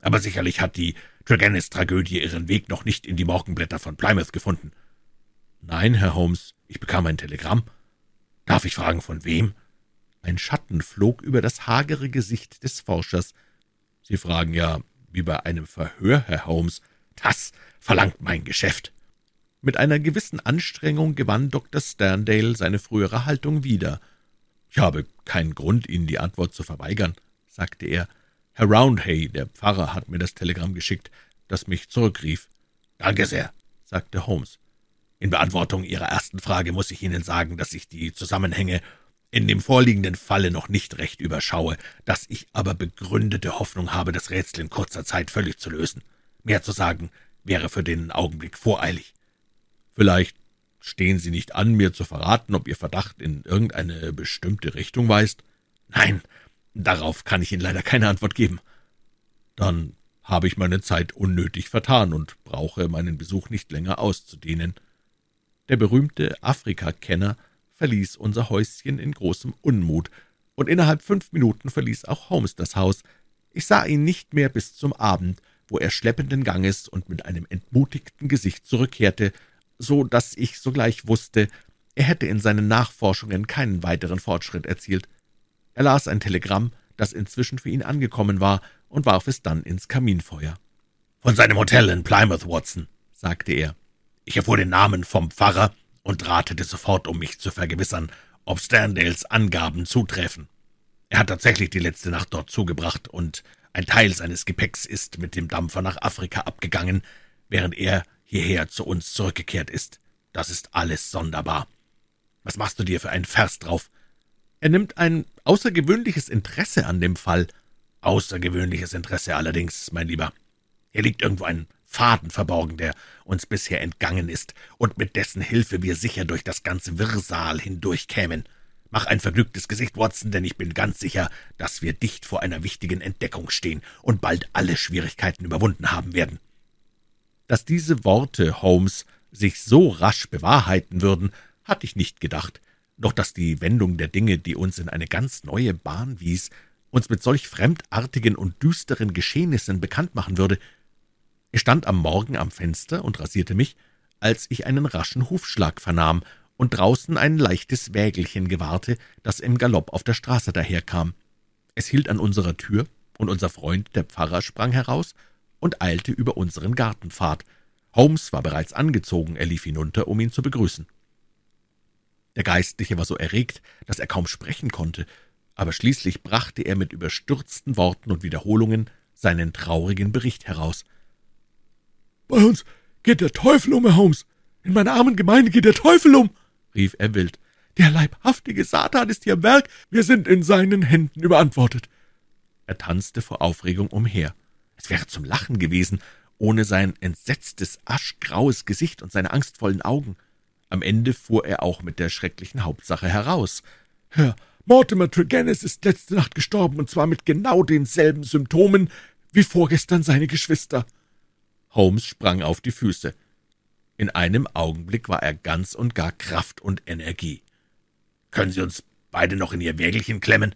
Aber sicherlich hat die Tregennis-Tragödie ihren Weg noch nicht in die Morgenblätter von Plymouth gefunden. Nein, Herr Holmes, ich bekam ein Telegramm. Darf ich fragen, von wem? Ein Schatten flog über das hagere Gesicht des Forschers. »Sie fragen ja, wie bei einem Verhör, Herr Holmes. Das verlangt mein Geschäft.« Mit einer gewissen Anstrengung gewann Dr. Sterndale seine frühere Haltung wieder. »Ich habe keinen Grund, Ihnen die Antwort zu verweigern«, sagte er. »Herr Roundhay, der Pfarrer, hat mir das Telegramm geschickt, das mich zurückrief.« »Danke sehr«, sagte Holmes. »In Beantwortung Ihrer ersten Frage muss ich Ihnen sagen, dass ich die Zusammenhänge in dem vorliegenden Falle noch nicht recht überschaue, dass ich aber begründete Hoffnung habe, das Rätsel in kurzer Zeit völlig zu lösen. Mehr zu sagen wäre für den Augenblick voreilig. Vielleicht stehen Sie nicht an, mir zu verraten, ob Ihr Verdacht in irgendeine bestimmte Richtung weist? Nein, darauf kann ich Ihnen leider keine Antwort geben. Dann habe ich meine Zeit unnötig vertan und brauche meinen Besuch nicht länger auszudehnen. Der berühmte Afrikakenner verließ unser Häuschen in großem Unmut, und innerhalb fünf Minuten verließ auch Holmes das Haus. Ich sah ihn nicht mehr bis zum Abend, wo er schleppenden Ganges und mit einem entmutigten Gesicht zurückkehrte, so dass ich sogleich wusste, er hätte in seinen Nachforschungen keinen weiteren Fortschritt erzielt. Er las ein Telegramm, das inzwischen für ihn angekommen war, und warf es dann ins Kaminfeuer. »Von seinem Hotel in Plymouth, Watson«, sagte er. »Ich erfuhr den Namen vom Pfarrer und ratete sofort, um mich zu vergewissern, ob Sterndales Angaben zutreffen. Er hat tatsächlich die letzte Nacht dort zugebracht, und ein Teil seines Gepäcks ist mit dem Dampfer nach Afrika abgegangen, während er hierher zu uns zurückgekehrt ist. Das ist alles sonderbar. Was machst du dir für einen Vers drauf? Er nimmt ein außergewöhnliches Interesse an dem Fall. Außergewöhnliches Interesse allerdings, mein Lieber. Hier liegt irgendwo ein Faden verborgen, der uns bisher entgangen ist und mit dessen Hilfe wir sicher durch das ganze Wirrsal hindurchkämen. Mach ein vergnügtes Gesicht, Watson, denn ich bin ganz sicher, dass wir dicht vor einer wichtigen Entdeckung stehen und bald alle Schwierigkeiten überwunden haben werden. Dass diese Worte Holmes sich so rasch bewahrheiten würden, hatte ich nicht gedacht, doch dass die Wendung der Dinge, die uns in eine ganz neue Bahn wies, uns mit solch fremdartigen und düsteren Geschehnissen bekannt machen würde, ich stand am Morgen am Fenster und rasierte mich, als ich einen raschen Hufschlag vernahm und draußen ein leichtes Wägelchen gewahrte, das im Galopp auf der Straße daherkam. Es hielt an unserer Tür, und unser Freund, der Pfarrer, sprang heraus und eilte über unseren Gartenpfad. Holmes war bereits angezogen, er lief hinunter, um ihn zu begrüßen. Der Geistliche war so erregt, dass er kaum sprechen konnte, aber schließlich brachte er mit überstürzten Worten und Wiederholungen seinen traurigen Bericht heraus. »Bei uns geht der Teufel um, Herr Holmes. In meiner armen Gemeinde geht der Teufel um«, rief er wild. »Der leibhaftige Satan ist hier am Werk. Wir sind in seinen Händen überantwortet.« Er tanzte vor Aufregung umher. Es wäre zum Lachen gewesen, ohne sein entsetztes, aschgraues Gesicht und seine angstvollen Augen. Am Ende fuhr er auch mit der schrecklichen Hauptsache heraus. »Herr Mortimer Tregennis ist letzte Nacht gestorben, und zwar mit genau denselben Symptomen wie vorgestern seine Geschwister.« Holmes sprang auf die Füße. In einem Augenblick war er ganz und gar Kraft und Energie. »Können Sie uns beide noch in Ihr Wägelchen klemmen?«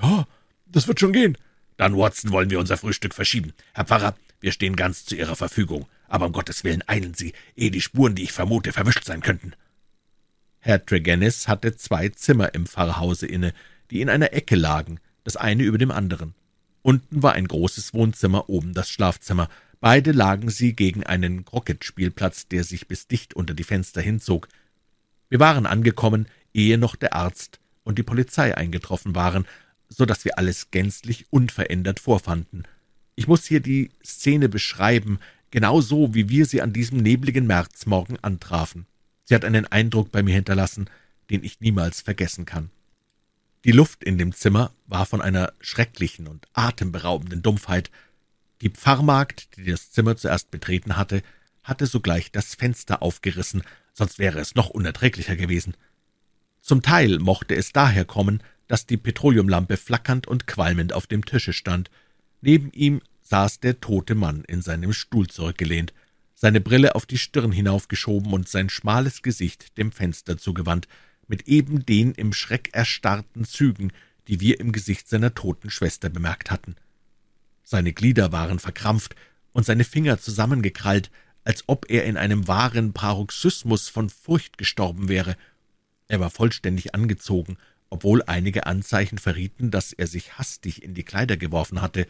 »Ja, das wird schon gehen. Dann, Watson, wollen wir unser Frühstück verschieben. Herr Pfarrer, wir stehen ganz zu Ihrer Verfügung. Aber um Gottes Willen eilen Sie, ehe die Spuren, die ich vermute, verwischt sein könnten. Herr Tregennis hatte zwei Zimmer im Pfarrhause inne, die in einer Ecke lagen, das eine über dem anderen. Unten war ein großes Wohnzimmer, oben das Schlafzimmer. Beide lagen sie gegen einen Krocketspielplatz, der sich bis dicht unter die Fenster hinzog. Wir waren angekommen, ehe noch der Arzt und die Polizei eingetroffen waren, so dass wir alles gänzlich unverändert vorfanden. Ich muss hier die Szene beschreiben, genau so, wie wir sie an diesem nebligen Märzmorgen antrafen. Sie hat einen Eindruck bei mir hinterlassen, den ich niemals vergessen kann. Die Luft in dem Zimmer war von einer schrecklichen und atemberaubenden Dumpfheit. Die Pfarrmagd, die das Zimmer zuerst betreten hatte, hatte sogleich das Fenster aufgerissen, sonst wäre es noch unerträglicher gewesen. Zum Teil mochte es daher kommen, dass die Petroleumlampe flackernd und qualmend auf dem Tische stand. Neben ihm saß der tote Mann in seinem Stuhl zurückgelehnt, seine Brille auf die Stirn hinaufgeschoben und sein schmales Gesicht dem Fenster zugewandt, mit eben den im Schreck erstarrten Zügen, die wir im Gesicht seiner toten Schwester bemerkt hatten. Seine Glieder waren verkrampft und seine Finger zusammengekrallt, als ob er in einem wahren Paroxysmus von Furcht gestorben wäre. Er war vollständig angezogen, obwohl einige Anzeichen verrieten, dass er sich hastig in die Kleider geworfen hatte.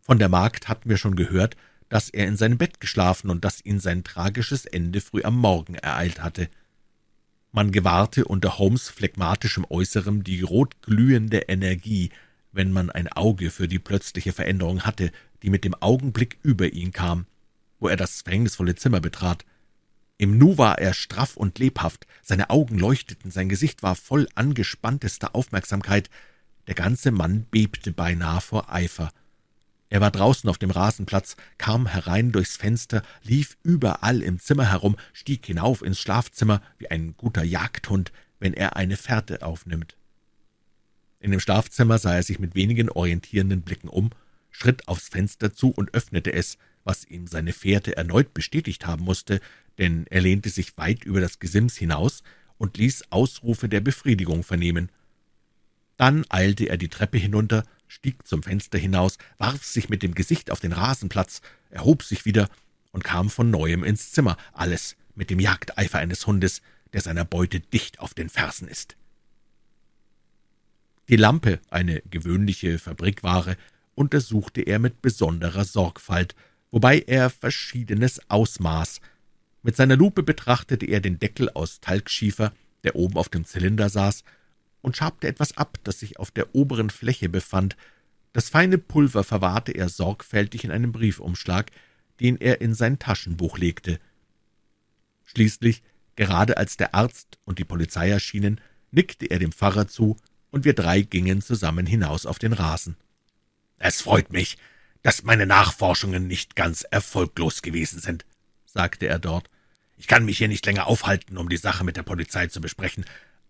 Von der Magd hatten wir schon gehört, dass er in seinem Bett geschlafen und dass ihn sein tragisches Ende früh am Morgen ereilt hatte. Man gewahrte unter Holmes phlegmatischem Äußerem die rotglühende Energie, wenn man ein Auge für die plötzliche Veränderung hatte, die mit dem Augenblick über ihn kam, wo er das verhängnisvolle Zimmer betrat. Im Nu war er straff und lebhaft, seine Augen leuchteten, sein Gesicht war voll angespanntester Aufmerksamkeit, der ganze Mann bebte beinahe vor Eifer. Er war draußen auf dem Rasenplatz, kam herein durchs Fenster, lief überall im Zimmer herum, stieg hinauf ins Schlafzimmer wie ein guter Jagdhund, wenn er eine Fährte aufnimmt. In dem Schlafzimmer sah er sich mit wenigen orientierenden Blicken um, schritt aufs Fenster zu und öffnete es, was ihm seine Fährte erneut bestätigt haben musste, denn er lehnte sich weit über das Gesims hinaus und ließ Ausrufe der Befriedigung vernehmen. Dann eilte er die Treppe hinunter, stieg zum Fenster hinaus, warf sich mit dem Gesicht auf den Rasenplatz, erhob sich wieder und kam von neuem ins Zimmer, alles mit dem Jagdeifer eines Hundes, der seiner Beute dicht auf den Fersen ist. Die Lampe, eine gewöhnliche Fabrikware, untersuchte er mit besonderer Sorgfalt, wobei er Verschiedenes ausmaß. Mit seiner Lupe betrachtete er den Deckel aus Talgschiefer, der oben auf dem Zylinder saß, und schabte etwas ab, das sich auf der oberen Fläche befand. Das feine Pulver verwahrte er sorgfältig in einem Briefumschlag, den er in sein Taschenbuch legte. Schließlich, gerade als der Arzt und die Polizei erschienen, nickte er dem Pfarrer zu, und wir drei gingen zusammen hinaus auf den Rasen. »Es freut mich, dass meine Nachforschungen nicht ganz erfolglos gewesen sind«, sagte er dort. »Ich kann mich hier nicht länger aufhalten, um die Sache mit der Polizei zu besprechen,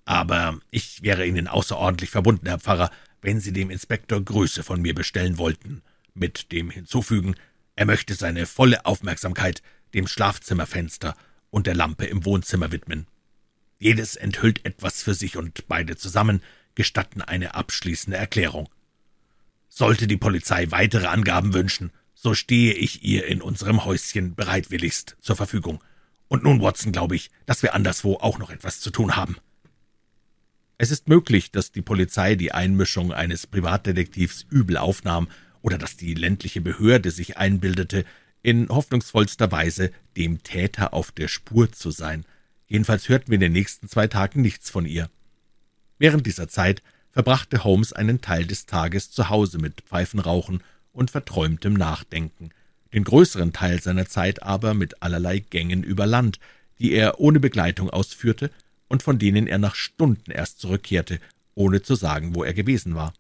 aber ich wäre Ihnen außerordentlich verbunden, Herr Pfarrer, wenn Sie dem Inspektor Grüße von mir bestellen wollten, mit dem Hinzufügen, er möchte seine volle Aufmerksamkeit dem Schlafzimmerfenster und der Lampe im Wohnzimmer widmen. Jedes enthüllt etwas für sich und beide zusammen gestatten eine abschließende Erklärung. Sollte die Polizei weitere Angaben wünschen, so stehe ich ihr in unserem Häuschen bereitwilligst zur Verfügung. Und nun, Watson, glaube ich, dass wir anderswo auch noch etwas zu tun haben. Es ist möglich, dass die Polizei die Einmischung eines Privatdetektivs übel aufnahm oder dass die ländliche Behörde sich einbildete, in hoffnungsvollster Weise dem Täter auf der Spur zu sein. Jedenfalls hörten wir in den nächsten zwei Tagen nichts von ihr. Während dieser Zeit verbrachte Holmes einen Teil des Tages zu Hause mit Pfeifenrauchen und verträumtem Nachdenken, den größeren Teil seiner Zeit aber mit allerlei Gängen über Land, die er ohne Begleitung ausführte und von denen er nach Stunden erst zurückkehrte, ohne zu sagen, wo er gewesen war.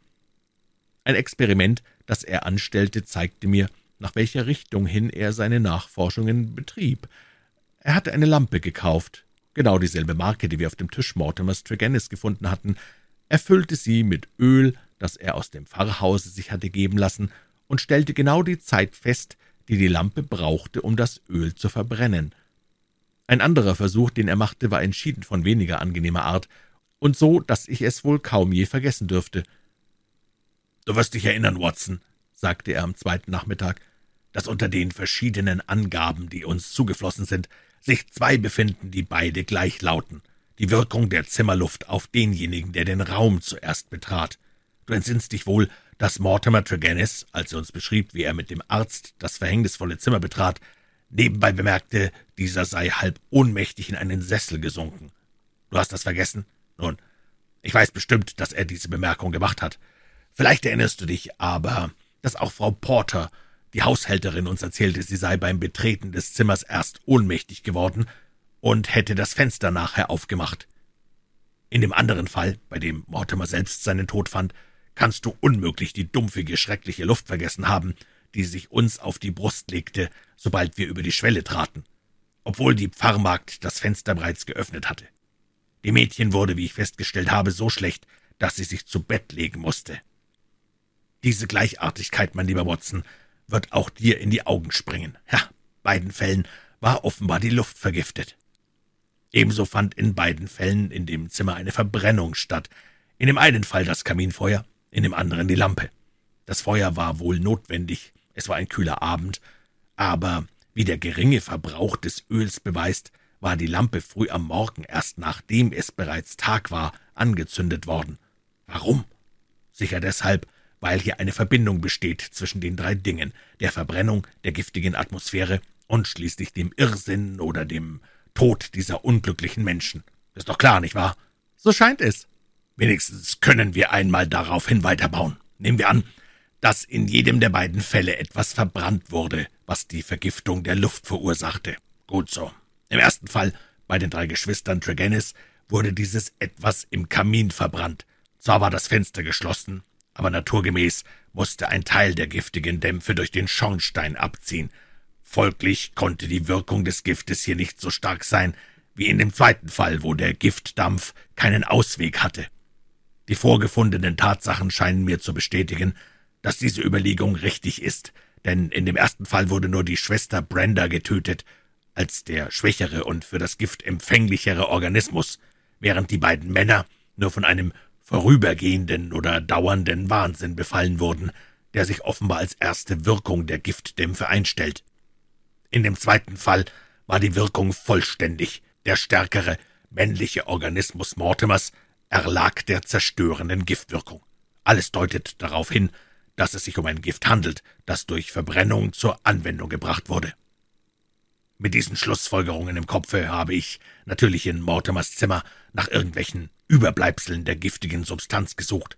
Ein Experiment, das er anstellte, zeigte mir, nach welcher Richtung hin er seine Nachforschungen betrieb. Er hatte eine Lampe gekauft, genau dieselbe Marke, die wir auf dem Tisch Mortimers Tregennis gefunden hatten, erfüllte sie mit Öl, das er aus dem Pfarrhause sich hatte geben lassen, und stellte genau die Zeit fest, die die Lampe brauchte, um das Öl zu verbrennen. Ein anderer Versuch, den er machte, war entschieden von weniger angenehmer Art, und so, dass ich es wohl kaum je vergessen dürfte. »Du wirst dich erinnern, Watson«, sagte er am zweiten Nachmittag, »dass unter den verschiedenen Angaben, die uns zugeflossen sind, sich zwei befinden, die beide gleich lauten. Die Wirkung der Zimmerluft auf denjenigen, der den Raum zuerst betrat. Du entsinnst dich wohl, dass Mortimer Tregennis, als er uns beschrieb, wie er mit dem Arzt das verhängnisvolle Zimmer betrat, nebenbei bemerkte, dieser sei halb ohnmächtig in einen Sessel gesunken. Du hast das vergessen? Nun, ich weiß bestimmt, dass er diese Bemerkung gemacht hat. Vielleicht erinnerst du dich aber, dass auch Frau Porter, die Haushälterin, uns erzählte, sie sei beim Betreten des Zimmers erst ohnmächtig geworden und hätte das Fenster nachher aufgemacht. In dem anderen Fall, bei dem Mortimer selbst seinen Tod fand, kannst du unmöglich die dumpfige, schreckliche Luft vergessen haben, die sich uns auf die Brust legte, sobald wir über die Schwelle traten, obwohl die Pfarrmagd das Fenster bereits geöffnet hatte. Die Mädchen wurde, wie ich festgestellt habe, so schlecht, dass sie sich zu Bett legen musste. Diese Gleichartigkeit, mein lieber Watson, wird auch dir in die Augen springen. Ja, beiden Fällen war offenbar die Luft vergiftet. Ebenso fand in beiden Fällen in dem Zimmer eine Verbrennung statt. In dem einen Fall das Kaminfeuer, in dem anderen die Lampe. Das Feuer war wohl notwendig, es war ein kühler Abend, aber wie der geringe Verbrauch des Öls beweist, war die Lampe früh am Morgen, erst nachdem es bereits Tag war, angezündet worden. Warum? Sicher deshalb, weil hier eine Verbindung besteht zwischen den drei Dingen, der Verbrennung, der giftigen Atmosphäre und schließlich dem Irrsinn oder dem Tod dieser unglücklichen Menschen. Ist doch klar, nicht wahr? So scheint es. Wenigstens können wir einmal daraufhin weiterbauen. Nehmen wir an, dass in jedem der beiden Fälle etwas verbrannt wurde, was die Vergiftung der Luft verursachte. Gut so. Im ersten Fall, bei den drei Geschwistern Tregennis, wurde dieses etwas im Kamin verbrannt. Zwar war das Fenster geschlossen, aber naturgemäß musste ein Teil der giftigen Dämpfe durch den Schornstein abziehen. Folglich konnte die Wirkung des Giftes hier nicht so stark sein, wie in dem zweiten Fall, wo der Giftdampf keinen Ausweg hatte. Die vorgefundenen Tatsachen scheinen mir zu bestätigen, dass diese Überlegung richtig ist, denn in dem ersten Fall wurde nur die Schwester Brenda getötet, als der schwächere und für das Gift empfänglichere Organismus, während die beiden Männer nur von einem vorübergehenden oder dauernden Wahnsinn befallen wurden, der sich offenbar als erste Wirkung der Giftdämpfe einstellt. In dem zweiten Fall war die Wirkung vollständig. Der stärkere, männliche Organismus Mortimers erlag der zerstörenden Giftwirkung. Alles deutet darauf hin, dass es sich um ein Gift handelt, das durch Verbrennung zur Anwendung gebracht wurde. Mit diesen Schlussfolgerungen im Kopfe habe ich natürlich in Mortimers Zimmer nach irgendwelchen Überbleibseln der giftigen Substanz gesucht.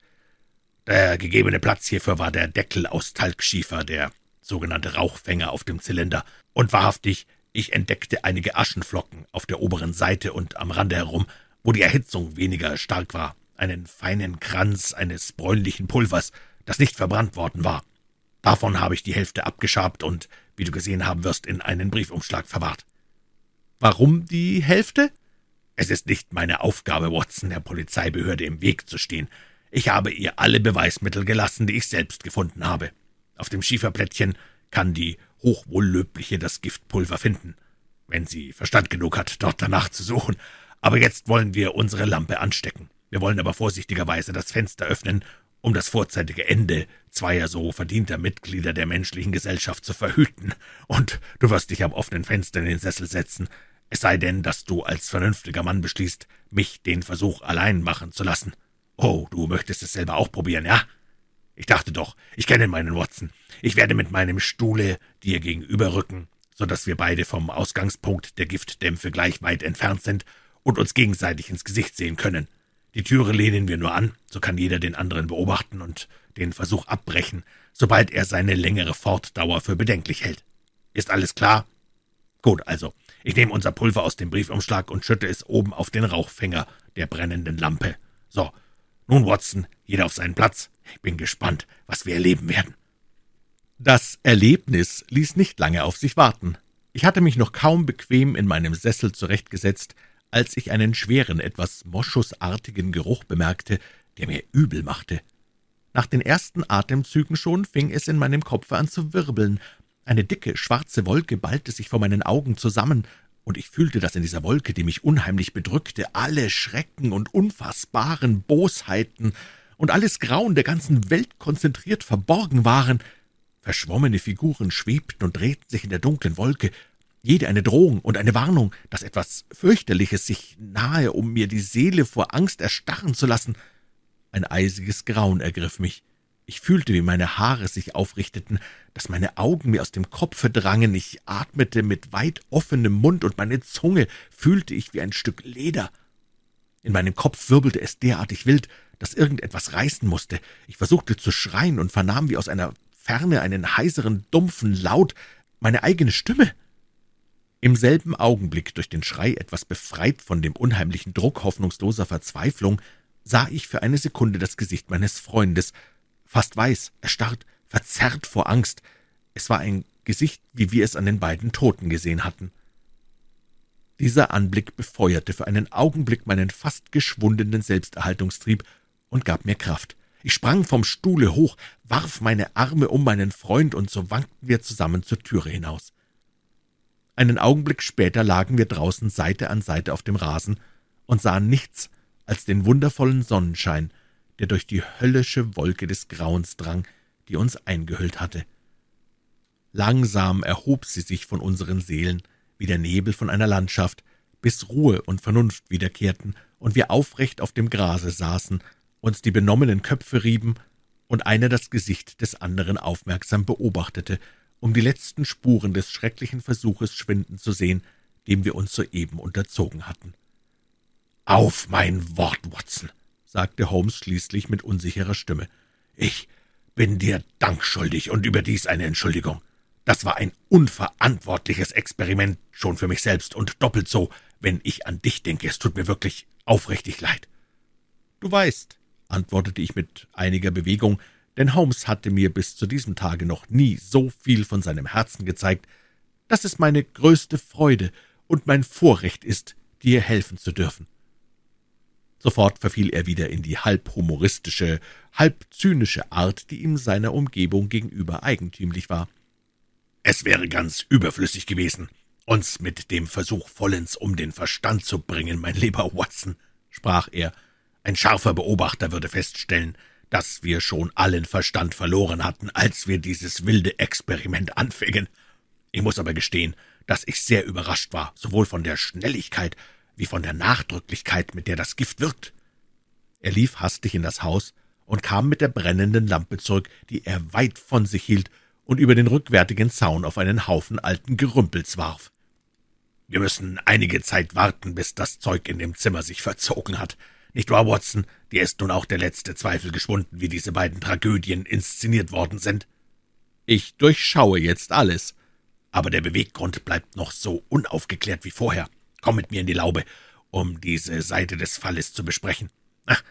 Der gegebene Platz hierfür war der Deckel aus Talgschiefer, der sogenannte Rauchfänger auf dem Zylinder, und wahrhaftig, ich entdeckte einige Aschenflocken auf der oberen Seite und am Rande herum, wo die Erhitzung weniger stark war, einen feinen Kranz eines bräunlichen Pulvers, das nicht verbrannt worden war. Davon habe ich die Hälfte abgeschabt und, wie du gesehen haben wirst, in einen Briefumschlag verwahrt. Warum die Hälfte? Es ist nicht meine Aufgabe, Watson, der Polizeibehörde im Weg zu stehen. Ich habe ihr alle Beweismittel gelassen, die ich selbst gefunden habe. Auf dem Schieferplättchen kann die Hochwohllöbliche das Giftpulver finden, wenn sie Verstand genug hat, dort danach zu suchen. Aber jetzt wollen wir unsere Lampe anstecken. Wir wollen aber vorsichtigerweise das Fenster öffnen, um das vorzeitige Ende zweier so verdienter Mitglieder der menschlichen Gesellschaft zu verhüten. Und du wirst dich am offenen Fenster in den Sessel setzen, es sei denn, dass du als vernünftiger Mann beschließt, mich den Versuch allein machen zu lassen. Oh, du möchtest es selber auch probieren, ja? Ich dachte doch, ich kenne meinen Watson. Ich werde mit meinem Stuhle dir gegenüberrücken, so dass wir beide vom Ausgangspunkt der Giftdämpfe gleich weit entfernt sind und uns gegenseitig ins Gesicht sehen können. Die Türe lehnen wir nur an, so kann jeder den anderen beobachten und den Versuch abbrechen, sobald er seine längere Fortdauer für bedenklich hält. Ist alles klar? Gut, also, ich nehme unser Pulver aus dem Briefumschlag und schütte es oben auf den Rauchfänger der brennenden Lampe. So, nun, Watson, jeder auf seinen Platz. Ich bin gespannt, was wir erleben werden. Das Erlebnis ließ nicht lange auf sich warten. Ich hatte mich noch kaum bequem in meinem Sessel zurechtgesetzt, als ich einen schweren, etwas moschusartigen Geruch bemerkte, der mir übel machte. Nach den ersten Atemzügen schon fing es in meinem Kopfe an zu wirbeln. Eine dicke, schwarze Wolke ballte sich vor meinen Augen zusammen, und ich fühlte, dass in dieser Wolke, die mich unheimlich bedrückte, alle Schrecken und unfassbaren Bosheiten und alles Grauen der ganzen Welt konzentriert verborgen waren. Verschwommene Figuren schwebten und drehten sich in der dunklen Wolke, jede eine Drohung und eine Warnung, dass etwas Fürchterliches sich nahe, um mir die Seele vor Angst erstarren zu lassen. Ein eisiges Grauen ergriff mich. Ich fühlte, wie meine Haare sich aufrichteten, dass meine Augen mir aus dem Kopfe drangen, ich atmete mit weit offenem Mund, und meine Zunge fühlte ich wie ein Stück Leder. In meinem Kopf wirbelte es derartig wild, dass irgendetwas reißen musste. Ich versuchte zu schreien und vernahm wie aus einer Ferne einen heiseren, dumpfen Laut, meine eigene Stimme. Im selben Augenblick, durch den Schrei etwas befreit von dem unheimlichen Druck hoffnungsloser Verzweiflung, sah ich für eine Sekunde das Gesicht meines Freundes, fast weiß, erstarrt, verzerrt vor Angst. Es war ein Gesicht, wie wir es an den beiden Toten gesehen hatten. Dieser Anblick befeuerte für einen Augenblick meinen fast geschwundenen Selbsterhaltungstrieb und gab mir Kraft. Ich sprang vom Stuhle hoch, warf meine Arme um meinen Freund, und so wankten wir zusammen zur Türe hinaus. Einen Augenblick später lagen wir draußen Seite an Seite auf dem Rasen und sahen nichts als den wundervollen Sonnenschein, der durch die höllische Wolke des Grauens drang, die uns eingehüllt hatte. Langsam erhob sie sich von unseren Seelen, wie der Nebel von einer Landschaft, bis Ruhe und Vernunft wiederkehrten und wir aufrecht auf dem Grase saßen, uns die benommenen Köpfe rieben und einer das Gesicht des anderen aufmerksam beobachtete, um die letzten Spuren des schrecklichen Versuches schwinden zu sehen, dem wir uns soeben unterzogen hatten. »Auf mein Wort, Watson«, sagte Holmes schließlich mit unsicherer Stimme. »Ich bin dir Dank schuldig und überdies eine Entschuldigung. Das war ein unverantwortliches Experiment, schon für mich selbst und doppelt so, wenn ich an dich denke. Es tut mir wirklich aufrichtig leid.« »Du weißt«, antwortete ich mit einiger Bewegung, denn Holmes hatte mir bis zu diesem Tage noch nie so viel von seinem Herzen gezeigt, dass es meine größte Freude und mein Vorrecht ist, dir helfen zu dürfen. Sofort verfiel er wieder in die halb humoristische, halb zynische Art, die ihm seiner Umgebung gegenüber eigentümlich war. Es wäre ganz überflüssig gewesen, uns mit dem Versuch vollends um den Verstand zu bringen, mein lieber Watson, sprach er. Ein scharfer Beobachter würde feststellen, dass wir schon allen Verstand verloren hatten, als wir dieses wilde Experiment anfingen. Ich muss aber gestehen, dass ich sehr überrascht war, sowohl von der Schnelligkeit wie von der Nachdrücklichkeit, mit der das Gift wirkt. Er lief hastig in das Haus und kam mit der brennenden Lampe zurück, die er weit von sich hielt und über den rückwärtigen Zaun auf einen Haufen alten Gerümpels warf. Wir müssen einige Zeit warten, bis das Zeug in dem Zimmer sich verzogen hat. Nicht wahr, Watson? Dir ist nun auch der letzte Zweifel geschwunden, wie diese beiden Tragödien inszeniert worden sind. Ich durchschaue jetzt alles. Aber der Beweggrund bleibt noch so unaufgeklärt wie vorher. Komm mit mir in die Laube, um diese Seite des Falles zu besprechen. Ach,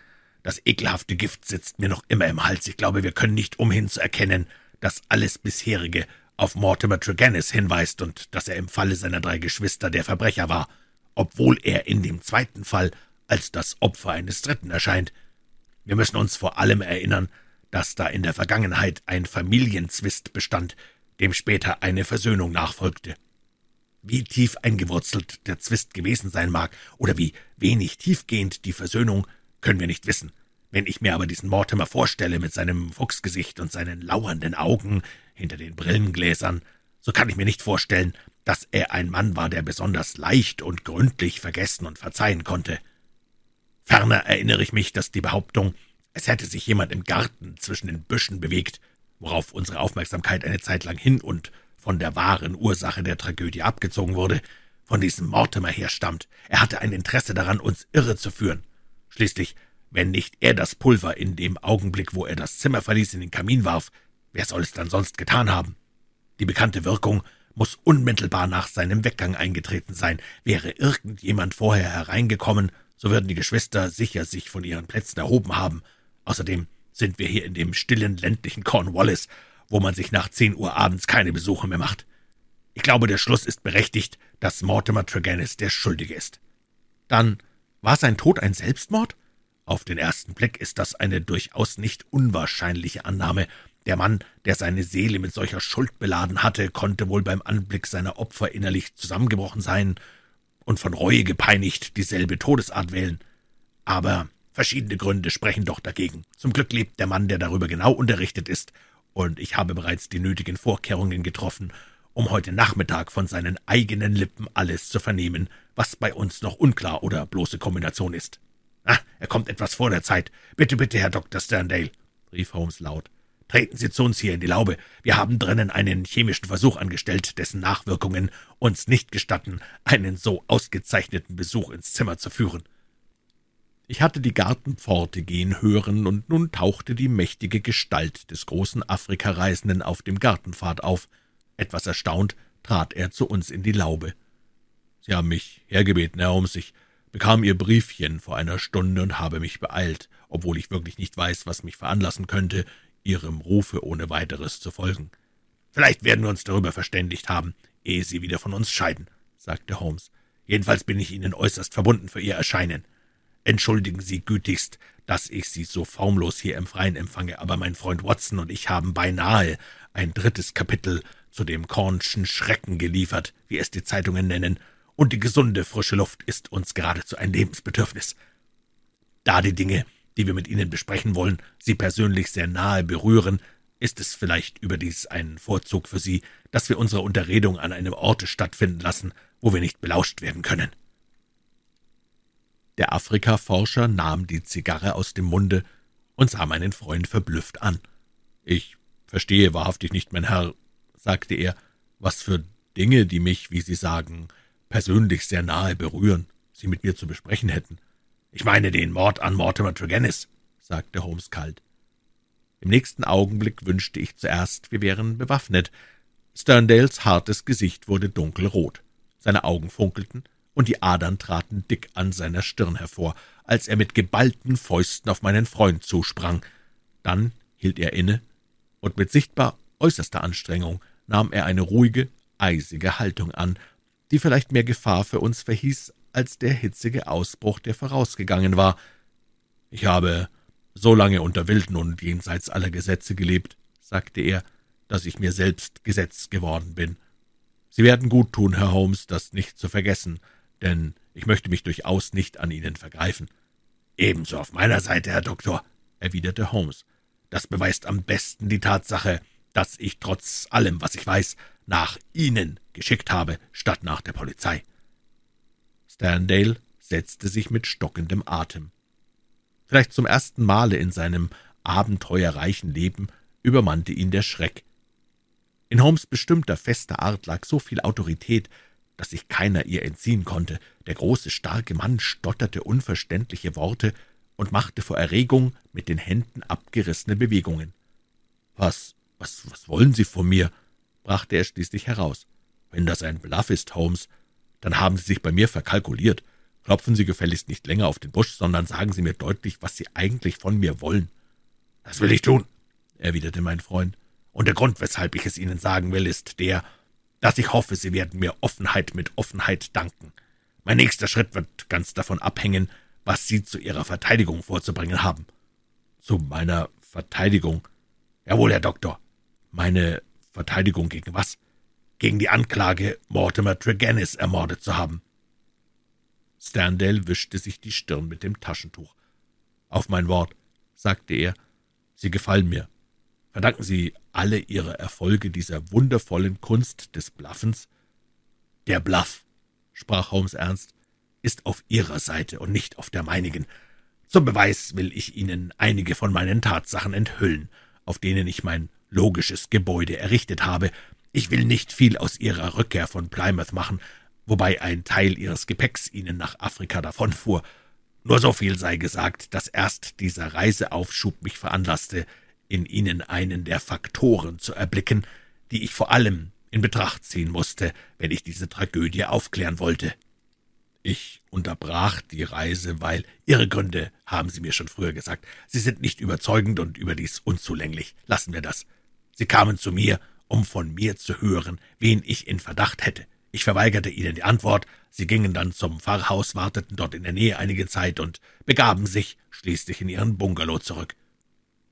das ekelhafte Gift sitzt mir noch immer im Hals. Ich glaube, wir können nicht umhin zu erkennen, dass alles bisherige auf Mortimer Tregennis hinweist und dass er im Falle seiner drei Geschwister der Verbrecher war, obwohl er in dem zweiten Fall als das Opfer eines Dritten erscheint. Wir müssen uns vor allem erinnern, dass da in der Vergangenheit ein Familienzwist bestand, dem später eine Versöhnung nachfolgte. Wie tief eingewurzelt der Zwist gewesen sein mag oder wie wenig tiefgehend die Versöhnung, können wir nicht wissen. Wenn ich mir aber diesen Mortimer vorstelle mit seinem Fuchsgesicht und seinen lauernden Augen hinter den Brillengläsern, so kann ich mir nicht vorstellen, dass er ein Mann war, der besonders leicht und gründlich vergessen und verzeihen konnte. Ferner erinnere ich mich, dass die Behauptung, es hätte sich jemand im Garten zwischen den Büschen bewegt, worauf unsere Aufmerksamkeit eine Zeit lang hin und von der wahren Ursache der Tragödie abgezogen wurde, von diesem Mortimer herstammt. Er hatte ein Interesse daran, uns irre zu führen. Schließlich, wenn nicht er das Pulver in dem Augenblick, wo er das Zimmer verließ, in den Kamin warf, wer soll es dann sonst getan haben? Die bekannte Wirkung muss unmittelbar nach seinem Weggang eingetreten sein. Wäre irgendjemand vorher hereingekommen, so würden die Geschwister sicher sich von ihren Plätzen erhoben haben. Außerdem sind wir hier in dem stillen ländlichen Cornwallis, wo man sich nach zehn Uhr abends keine Besuche mehr macht. Ich glaube, der Schluss ist berechtigt, dass Mortimer Tregennis der Schuldige ist. Dann war sein Tod ein Selbstmord? Auf den ersten Blick ist das eine durchaus nicht unwahrscheinliche Annahme. Der Mann, der seine Seele mit solcher Schuld beladen hatte, konnte wohl beim Anblick seiner Opfer innerlich zusammengebrochen sein und von Reue gepeinigt dieselbe Todesart wählen. Aber verschiedene Gründe sprechen doch dagegen. Zum Glück lebt der Mann, der darüber genau unterrichtet ist, und ich habe bereits die nötigen Vorkehrungen getroffen, um heute Nachmittag von seinen eigenen Lippen alles zu vernehmen, was bei uns noch unklar oder bloße Kombination ist. Ah, er kommt etwas vor der Zeit. Bitte, bitte, Herr Dr. Sterndale, rief Holmes laut. Treten Sie zu uns hier in die Laube. Wir haben drinnen einen chemischen Versuch angestellt, dessen Nachwirkungen uns nicht gestatten, einen so ausgezeichneten Besuch ins Zimmer zu führen. Ich hatte die Gartenpforte gehen hören, und nun tauchte die mächtige Gestalt des großen Afrikareisenden auf dem Gartenpfad auf. Etwas erstaunt trat er zu uns in die Laube. »Sie haben mich hergebeten, Herr Holmes. Ich bekam Ihr Briefchen vor einer Stunde und habe mich beeilt, obwohl ich wirklich nicht weiß, was mich veranlassen könnte, Ihrem Rufe ohne weiteres zu folgen. Vielleicht werden wir uns darüber verständigt haben, ehe Sie wieder von uns scheiden«, sagte Holmes. »Jedenfalls bin ich Ihnen äußerst verbunden für Ihr Erscheinen. Entschuldigen Sie gütigst, dass ich Sie so formlos hier im Freien empfange, aber mein Freund Watson und ich haben beinahe ein drittes Kapitel zu dem Kornschen Schrecken geliefert, wie es die Zeitungen nennen, und die gesunde, frische Luft ist uns geradezu ein Lebensbedürfnis. Da die Dinge, die wir mit Ihnen besprechen wollen, Sie persönlich sehr nahe berühren, ist es vielleicht überdies ein Vorzug für Sie, dass wir unsere Unterredung an einem Orte stattfinden lassen, wo wir nicht belauscht werden können. Der Afrikaforscher nahm die Zigarre aus dem Munde und sah meinen Freund verblüfft an. »Ich verstehe wahrhaftig nicht, mein Herr«, sagte er, »was für Dinge, die mich, wie Sie sagen, persönlich sehr nahe berühren, Sie mit mir zu besprechen hätten.« »Ich meine den Mord an Mortimer Tregennis«, sagte Holmes kalt. Im nächsten Augenblick wünschte ich zuerst, wir wären bewaffnet. Sterndales hartes Gesicht wurde dunkelrot. Seine Augen funkelten, und die Adern traten dick an seiner Stirn hervor, als er mit geballten Fäusten auf meinen Freund zusprang. Dann hielt er inne, und mit sichtbar äußerster Anstrengung nahm er eine ruhige, eisige Haltung an, die vielleicht mehr Gefahr für uns verhieß als der hitzige Ausbruch, der vorausgegangen war. Ich habe so lange unter Wilden und jenseits aller Gesetze gelebt, sagte er, dass ich mir selbst Gesetz geworden bin. Sie werden gut tun, Herr Holmes, das nicht zu vergessen, denn ich möchte mich durchaus nicht an Ihnen vergreifen. Ebenso auf meiner Seite, Herr Doktor, erwiderte Holmes. Das beweist am besten die Tatsache, dass ich trotz allem, was ich weiß, nach Ihnen geschickt habe, statt nach der Polizei. Sterndale setzte sich mit stockendem Atem. Vielleicht zum ersten Male in seinem abenteuerreichen Leben übermannte ihn der Schreck. In Holmes bestimmter, fester Art lag so viel Autorität, dass sich keiner ihr entziehen konnte. Der große, starke Mann stotterte unverständliche Worte und machte vor Erregung mit den Händen abgerissene Bewegungen. »Was, was, was wollen Sie von mir?« brachte er schließlich heraus. »Wenn das ein Bluff ist, Holmes, dann haben Sie sich bei mir verkalkuliert. Klopfen Sie gefälligst nicht länger auf den Busch, sondern sagen Sie mir deutlich, was Sie eigentlich von mir wollen.« »Das will ich tun«, erwiderte mein Freund. »Und der Grund, weshalb ich es Ihnen sagen will, ist der, dass ich hoffe, Sie werden mir Offenheit mit Offenheit danken. Mein nächster Schritt wird ganz davon abhängen, was Sie zu Ihrer Verteidigung vorzubringen haben. Zu meiner Verteidigung? Jawohl, Herr Doktor. Meine Verteidigung gegen was? Gegen die Anklage, Mortimer Tregennis ermordet zu haben. Sterndale wischte sich die Stirn mit dem Taschentuch. Auf mein Wort, sagte er, Sie gefallen mir. Verdanken Sie alle Ihre Erfolge dieser wundervollen Kunst des Bluffens? Der Bluff, sprach Holmes ernst, ist auf Ihrer Seite und nicht auf der meinigen. Zum Beweis will ich Ihnen einige von meinen Tatsachen enthüllen, auf denen ich mein logisches Gebäude errichtet habe. Ich will nicht viel aus Ihrer Rückkehr von Plymouth machen, wobei ein Teil Ihres Gepäcks Ihnen nach Afrika davonfuhr. Nur so viel sei gesagt, dass erst dieser Reiseaufschub mich veranlasste, in ihnen einen der Faktoren zu erblicken, die ich vor allem in Betracht ziehen musste, wenn ich diese Tragödie aufklären wollte. Ich unterbrach die Reise, weil Ihre Gründe, haben Sie mir schon früher gesagt, sie sind nicht überzeugend und überdies unzulänglich. Lassen wir das. Sie kamen zu mir, um von mir zu hören, wen ich in Verdacht hätte. Ich verweigerte Ihnen die Antwort, Sie gingen dann zum Pfarrhaus, warteten dort in der Nähe einige Zeit und begaben sich schließlich in Ihren Bungalow zurück.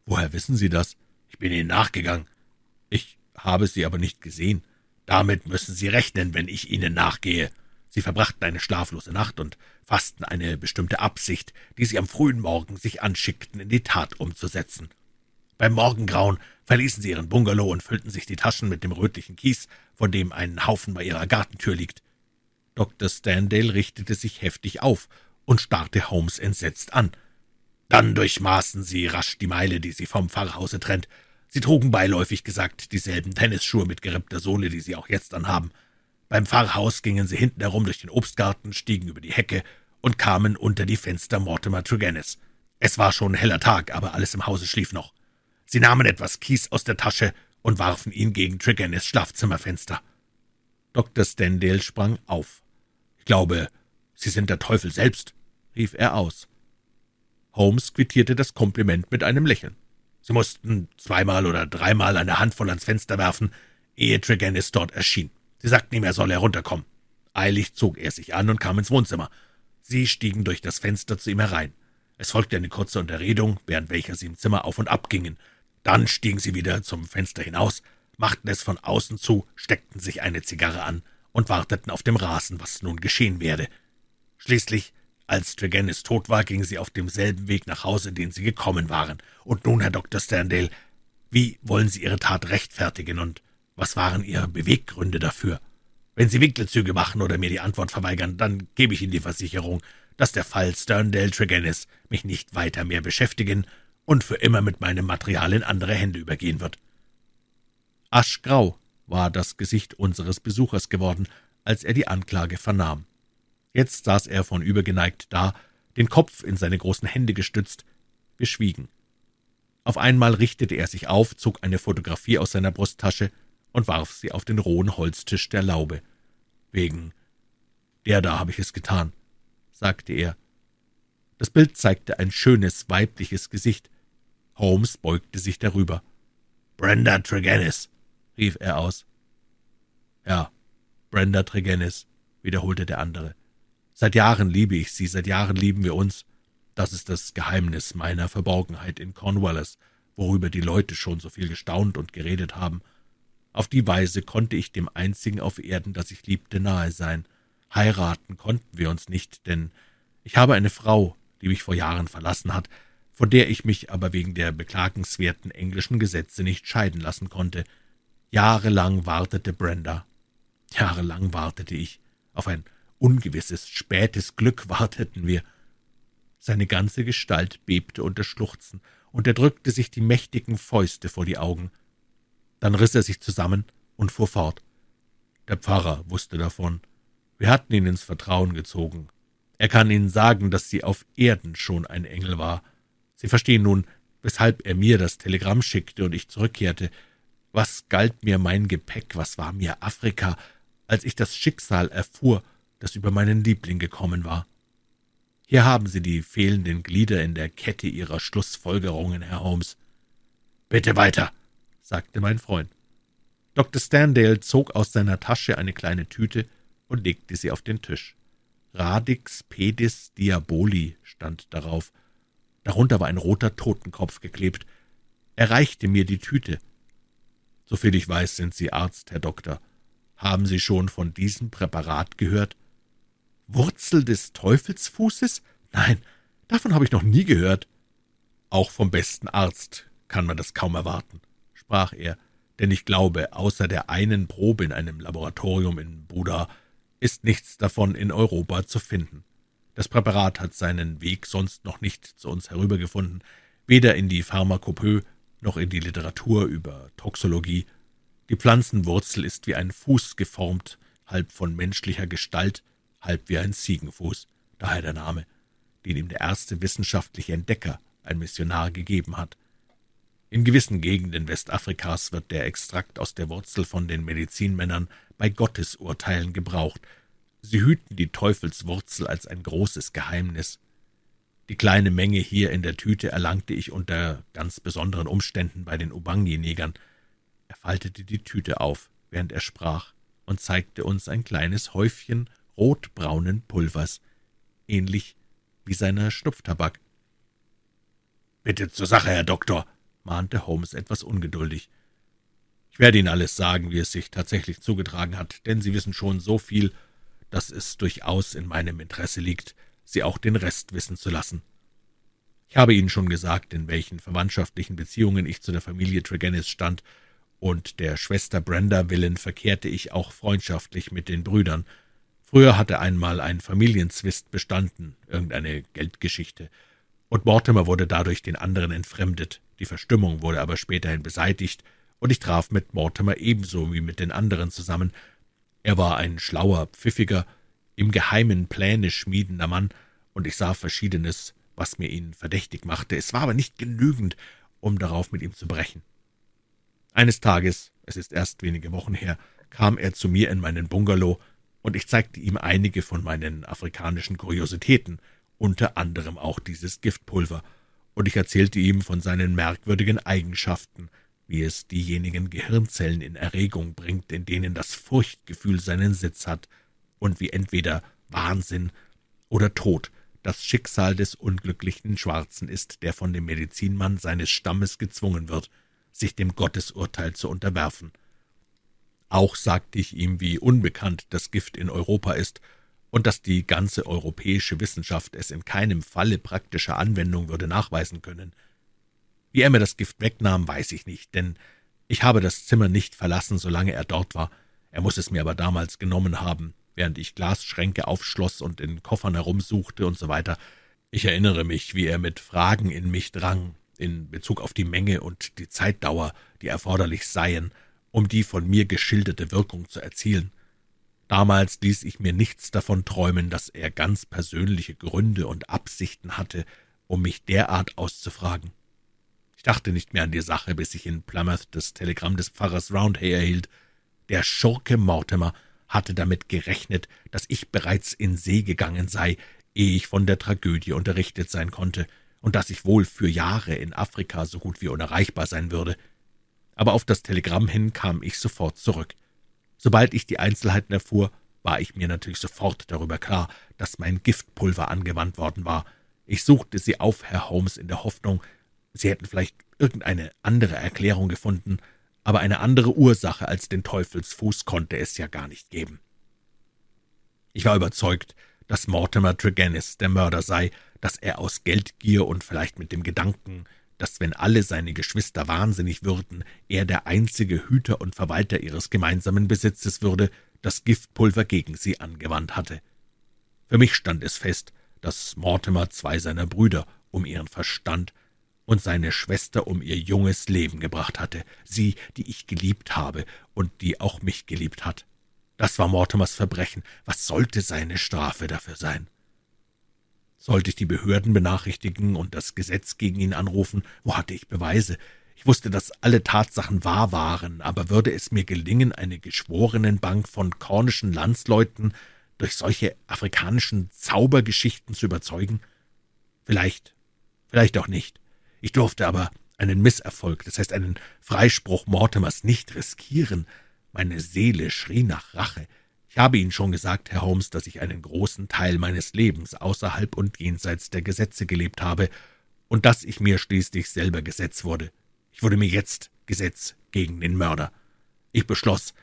Woher wissen Sie das? Ich bin Ihnen nachgegangen. Ich habe Sie aber nicht gesehen. Damit müssen Sie rechnen, wenn ich Ihnen nachgehe. Sie verbrachten eine schlaflose Nacht und fassten eine bestimmte Absicht, die Sie am frühen Morgen sich anschickten, in die Tat umzusetzen. Beim Morgengrauen verließen sie ihren Bungalow und füllten sich die Taschen mit dem rötlichen Kies, von dem ein Haufen bei ihrer Gartentür liegt. Dr. Standale richtete sich heftig auf und starrte Holmes entsetzt an. Dann durchmaßen sie rasch die Meile, die sie vom Pfarrhause trennt. Sie trugen beiläufig gesagt dieselben Tennisschuhe mit gerippter Sohle, die sie auch jetzt anhaben. Beim Pfarrhaus gingen sie hinten herum durch den Obstgarten, stiegen über die Hecke und kamen unter die Fenster Mortimer Tregennis. Es war schon heller Tag, aber alles im Hause schlief noch. Sie nahmen etwas Kies aus der Tasche und warfen ihn gegen Tregennis Schlafzimmerfenster. Dr. Stendale sprang auf. »Ich glaube, Sie sind der Teufel selbst«, rief er aus. Holmes quittierte das Kompliment mit einem Lächeln. Sie mussten zweimal oder dreimal eine Handvoll ans Fenster werfen, ehe Tregennis dort erschien. Sie sagten ihm, er solle herunterkommen. Eilig zog er sich an und kam ins Wohnzimmer. Sie stiegen durch das Fenster zu ihm herein. Es folgte eine kurze Unterredung, während welcher sie im Zimmer auf und ab gingen. Dann stiegen sie wieder zum Fenster hinaus, machten es von außen zu, steckten sich eine Zigarre an und warteten auf dem Rasen, was nun geschehen werde. Schließlich als Tregennis tot war, gingen sie auf demselben Weg nach Hause, den sie gekommen waren. Und nun, Herr Dr. Sterndale, wie wollen Sie Ihre Tat rechtfertigen und was waren Ihre Beweggründe dafür? Wenn Sie Winkelzüge machen oder mir die Antwort verweigern, dann gebe ich Ihnen die Versicherung, dass der Fall Sterndale Tregennis mich nicht weiter mehr beschäftigen und für immer mit meinem Material in andere Hände übergehen wird. Aschgrau war das Gesicht unseres Besuchers geworden, als er die Anklage vernahm. Jetzt saß er vornübergeneigt da, den Kopf in seine großen Hände gestützt. Wir schwiegen. Auf einmal richtete er sich auf, zog eine Fotografie aus seiner Brusttasche und warf sie auf den rohen Holztisch der Laube. Wegen der da habe ich es getan, sagte er. Das Bild zeigte ein schönes, weibliches Gesicht. Holmes beugte sich darüber. Brenda Tregennis, rief er aus. Ja, Brenda Tregennis, wiederholte der andere. Seit Jahren liebe ich sie, seit Jahren lieben wir uns. Das ist das Geheimnis meiner Verborgenheit in Cornwallis, worüber die Leute schon so viel gestaunt und geredet haben. Auf die Weise konnte ich dem einzigen auf Erden, das ich liebte, nahe sein. Heiraten konnten wir uns nicht, denn ich habe eine Frau, die mich vor Jahren verlassen hat, von der ich mich aber wegen der beklagenswerten englischen Gesetze nicht scheiden lassen konnte. Jahrelang wartete Brenda. Jahrelang wartete ich. Auf ein ungewisses, spätes Glück warteten wir. Seine ganze Gestalt bebte unter Schluchzen, und er drückte sich die mächtigen Fäuste vor die Augen. Dann riss er sich zusammen und fuhr fort. Der Pfarrer wusste davon. Wir hatten ihn ins Vertrauen gezogen. Er kann Ihnen sagen, dass sie auf Erden schon ein Engel war. Sie verstehen nun, weshalb er mir das Telegramm schickte und ich zurückkehrte. Was galt mir mein Gepäck, was war mir Afrika, als ich das Schicksal erfuhr, das über meinen Liebling gekommen war? Hier haben Sie die fehlenden Glieder in der Kette Ihrer Schlussfolgerungen, Herr Holmes. Bitte weiter, sagte mein Freund. Dr. Sterndale zog aus seiner Tasche eine kleine Tüte und legte sie auf den Tisch. Radix pedis diaboli stand darauf. Darunter war ein roter Totenkopf geklebt. Er reichte mir die Tüte. Soviel ich weiß, sind Sie Arzt, Herr Doktor. Haben Sie schon von diesem Präparat gehört? Wurzel des Teufelsfußes? Nein, davon habe ich noch nie gehört. Auch vom besten Arzt kann man das kaum erwarten sprach er, denn ich glaube, außer der einen Probe in einem Laboratorium in Buda ist nichts davon in Europa zu finden. Das Präparat hat seinen Weg sonst noch nicht zu uns herübergefunden, weder in die Pharmakopö noch in die Literatur über Toxologie. Die Pflanzenwurzel ist wie ein Fuß geformt, halb von menschlicher Gestalt, halb wie ein Ziegenfuß, daher der Name, den ihm der erste wissenschaftliche Entdecker, ein Missionar, gegeben hat. In gewissen Gegenden Westafrikas wird der Extrakt aus der Wurzel von den Medizinmännern bei Gottesurteilen gebraucht. Sie hüten die Teufelswurzel als ein großes Geheimnis. Die kleine Menge hier in der Tüte erlangte ich unter ganz besonderen Umständen bei den Ubangi-Negern. Er faltete die Tüte auf, während er sprach, und zeigte uns ein kleines Häufchen rotbraunen Pulvers, ähnlich wie seiner Schnupftabak. »Bitte zur Sache, Herr Doktor«, mahnte Holmes etwas ungeduldig. Ich werde Ihnen alles sagen, wie es sich tatsächlich zugetragen hat, denn Sie wissen schon so viel, dass es durchaus in meinem Interesse liegt, Sie auch den Rest wissen zu lassen. Ich habe Ihnen schon gesagt, in welchen verwandtschaftlichen Beziehungen ich zu der Familie Tregennis stand, und der Schwester Brenda willen verkehrte ich auch freundschaftlich mit den Brüdern. Früher hatte einmal ein Familienzwist bestanden, irgendeine Geldgeschichte, und Mortimer wurde dadurch den anderen entfremdet. Die Verstimmung wurde aber späterhin beseitigt, und ich traf mit Mortimer ebenso wie mit den anderen zusammen. Er war ein schlauer, pfiffiger, im Geheimen Pläne schmiedender Mann, und ich sah Verschiedenes, was mir ihn verdächtig machte. Es war aber nicht genügend, um darauf mit ihm zu brechen. Eines Tages, es ist erst wenige Wochen her, kam er zu mir in meinen Bungalow, und ich zeigte ihm einige von meinen afrikanischen Kuriositäten, unter anderem auch dieses Giftpulver, und ich erzählte ihm von seinen merkwürdigen Eigenschaften, wie es diejenigen Gehirnzellen in Erregung bringt, in denen das Furchtgefühl seinen Sitz hat, und wie entweder Wahnsinn oder Tod das Schicksal des unglücklichen Schwarzen ist, der von dem Medizinmann seines Stammes gezwungen wird, sich dem Gottesurteil zu unterwerfen. Auch sagte ich ihm, wie unbekannt das Gift in Europa ist und dass die ganze europäische Wissenschaft es in keinem Falle praktischer Anwendung würde nachweisen können. Wie er mir das Gift wegnahm, weiß ich nicht, denn ich habe das Zimmer nicht verlassen, solange er dort war. Er muss es mir aber damals genommen haben, während ich Glasschränke aufschloss und in Koffern herumsuchte und so weiter. Ich erinnere mich, wie er mit Fragen in mich drang, in Bezug auf die Menge und die Zeitdauer, die erforderlich seien, um die von mir geschilderte Wirkung zu erzielen. Damals ließ ich mir nichts davon träumen, dass er ganz persönliche Gründe und Absichten hatte, um mich derart auszufragen. Ich dachte nicht mehr an die Sache, bis ich in Plymouth das Telegramm des Pfarrers Roundhay erhielt. Der Schurke Mortimer hatte damit gerechnet, dass ich bereits in See gegangen sei, ehe ich von der Tragödie unterrichtet sein konnte, und dass ich wohl für Jahre in Afrika so gut wie unerreichbar sein würde. Aber auf das Telegramm hin kam ich sofort zurück. Sobald ich die Einzelheiten erfuhr, war ich mir natürlich sofort darüber klar, dass mein Giftpulver angewandt worden war. Ich suchte sie auf, Herr Holmes, in der Hoffnung, Sie hätten vielleicht irgendeine andere Erklärung gefunden, aber eine andere Ursache als den Teufelsfuß konnte es ja gar nicht geben. Ich war überzeugt, dass Mortimer Tregennis der Mörder sei, dass er aus Geldgier und vielleicht mit dem Gedanken, dass wenn alle seine Geschwister wahnsinnig würden, er der einzige Hüter und Verwalter ihres gemeinsamen Besitzes würde, das Giftpulver gegen sie angewandt hatte. Für mich stand es fest, dass Mortimer zwei seiner Brüder um ihren Verstand und seine Schwester um ihr junges Leben gebracht hatte, sie, die ich geliebt habe und die auch mich geliebt hat. Das war Mortimers Verbrechen. Was sollte seine Strafe dafür sein? Sollte ich die Behörden benachrichtigen und das Gesetz gegen ihn anrufen? Wo hatte ich Beweise? Ich wusste, dass alle Tatsachen wahr waren, aber würde es mir gelingen, eine Geschworenenbank von kornischen Landsleuten durch solche afrikanischen Zaubergeschichten zu überzeugen? Vielleicht, vielleicht auch nicht. Ich durfte aber einen Misserfolg, das heißt einen Freispruch Mortimers, nicht riskieren. Meine Seele schrie nach Rache. Ich habe Ihnen schon gesagt, Herr Holmes, dass ich einen großen Teil meines Lebens außerhalb und jenseits der Gesetze gelebt habe und dass ich mir schließlich selber Gesetz wurde. Ich wurde mir jetzt Gesetz gegen den Mörder. Ich beschloss,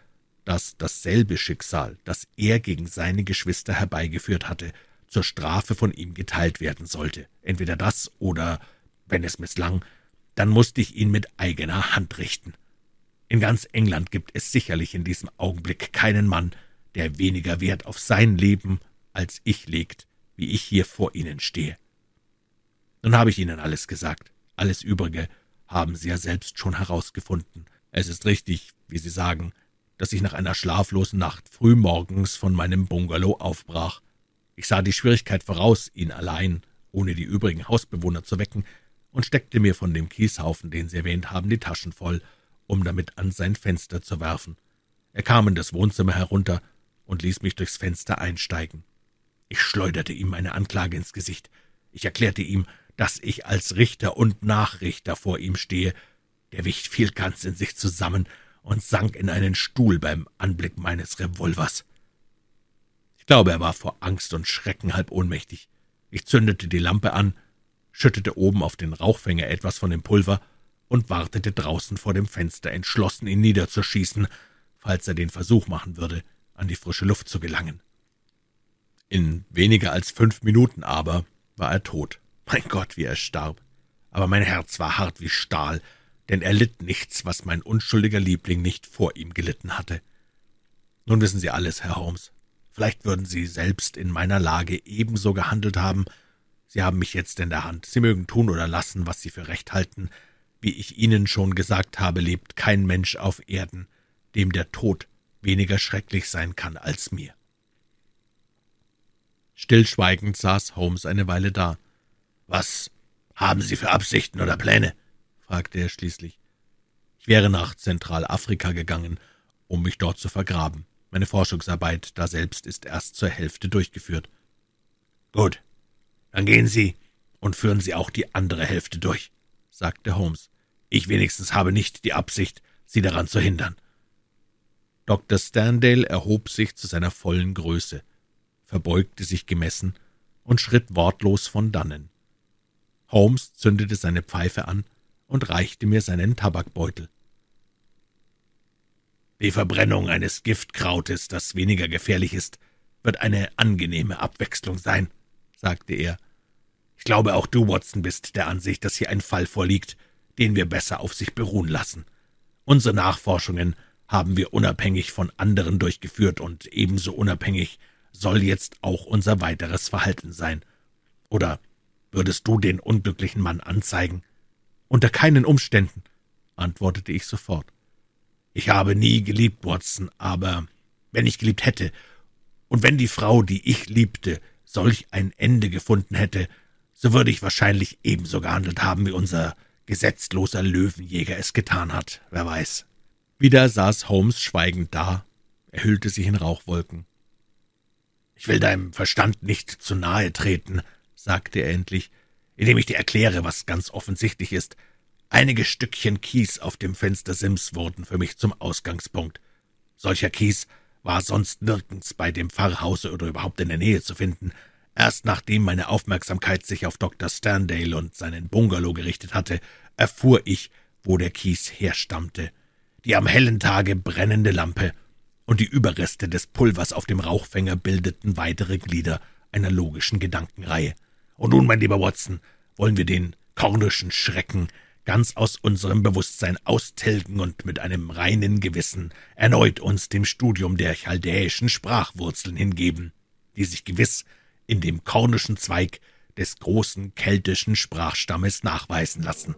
dass dasselbe Schicksal, das er gegen seine Geschwister herbeigeführt hatte, zur Strafe von ihm geteilt werden sollte. Entweder das oder wenn es misslang, dann musste ich ihn mit eigener Hand richten. In ganz England gibt es sicherlich in diesem Augenblick keinen Mann, der weniger Wert auf sein Leben als ich legt, wie ich hier vor Ihnen stehe. Nun habe ich Ihnen alles gesagt. Alles Übrige haben Sie ja selbst schon herausgefunden. Es ist richtig, wie Sie sagen, dass ich nach einer schlaflosen Nacht frühmorgens von meinem Bungalow aufbrach. Ich sah die Schwierigkeit voraus, ihn allein, ohne die übrigen Hausbewohner zu wecken, und steckte mir von dem Kieshaufen, den Sie erwähnt haben, die Taschen voll, um damit an sein Fenster zu werfen. Er kam in das Wohnzimmer herunter und ließ mich durchs Fenster einsteigen. Ich schleuderte ihm meine Anklage ins Gesicht. Ich erklärte ihm, dass ich als Richter und Nachrichter vor ihm stehe. Der Wicht fiel ganz in sich zusammen und sank in einen Stuhl beim Anblick meines Revolvers. Ich glaube, er war vor Angst und Schrecken halb ohnmächtig. Ich zündete die Lampe an schüttete oben auf den Rauchfänger etwas von dem Pulver und wartete draußen vor dem Fenster, entschlossen, ihn niederzuschießen, falls er den Versuch machen würde, an die frische Luft zu gelangen. In weniger als fünf Minuten aber war er tot. Mein Gott, wie er starb. Aber mein Herz war hart wie Stahl, denn er litt nichts, was mein unschuldiger Liebling nicht vor ihm gelitten hatte. Nun wissen Sie alles, Herr Holmes. Vielleicht würden Sie selbst in meiner Lage ebenso gehandelt haben. Sie haben mich jetzt in der Hand. Sie mögen tun oder lassen, was Sie für recht halten. Wie ich Ihnen schon gesagt habe, lebt kein Mensch auf Erden, dem der Tod weniger schrecklich sein kann als mir. Stillschweigend saß Holmes eine Weile da. Was haben Sie für Absichten oder Pläne? fragte er schließlich. Ich wäre nach Zentralafrika gegangen, um mich dort zu vergraben. Meine Forschungsarbeit daselbst ist erst zur Hälfte durchgeführt. Gut, dann gehen Sie und führen Sie auch die andere Hälfte durch, sagte Holmes. Ich wenigstens habe nicht die Absicht, Sie daran zu hindern. Dr. Sterndale erhob sich zu seiner vollen Größe, verbeugte sich gemessen und schritt wortlos von dannen. Holmes zündete seine Pfeife an und reichte mir seinen Tabakbeutel. Die Verbrennung eines Giftkrautes, das weniger gefährlich ist, wird eine angenehme Abwechslung sein, sagte er. Ich glaube, auch du, Watson, bist der Ansicht, dass hier ein Fall vorliegt, den wir besser auf sich beruhen lassen. Unsere Nachforschungen haben wir unabhängig von anderen durchgeführt, und ebenso unabhängig soll jetzt auch unser weiteres Verhalten sein. Oder würdest du den unglücklichen Mann anzeigen? Unter keinen Umständen, antwortete ich sofort. Ich habe nie geliebt, Watson, aber wenn ich geliebt hätte, und wenn die Frau, die ich liebte, solch ein Ende gefunden hätte, so würde ich wahrscheinlich ebenso gehandelt haben, wie unser gesetzloser Löwenjäger es getan hat, wer weiß. Wieder saß Holmes schweigend da, er hüllte sich in Rauchwolken. Ich will deinem Verstand nicht zu nahe treten, sagte er endlich, indem ich dir erkläre, was ganz offensichtlich ist. Einige Stückchen Kies auf dem Fenstersims wurden für mich zum Ausgangspunkt. Solcher Kies war sonst nirgends bei dem Pfarrhause oder überhaupt in der Nähe zu finden. Erst nachdem meine Aufmerksamkeit sich auf Dr. Sterndale und seinen Bungalow gerichtet hatte, erfuhr ich, wo der Kies herstammte. Die am hellen Tage brennende Lampe und die Überreste des Pulvers auf dem Rauchfänger bildeten weitere Glieder einer logischen Gedankenreihe. Und nun, mein lieber Watson, wollen wir den kornischen Schrecken ganz aus unserem Bewusstsein austilgen und mit einem reinen Gewissen erneut uns dem Studium der chaldäischen Sprachwurzeln hingeben, die sich gewiss in dem kornischen Zweig des großen keltischen Sprachstammes nachweisen lassen.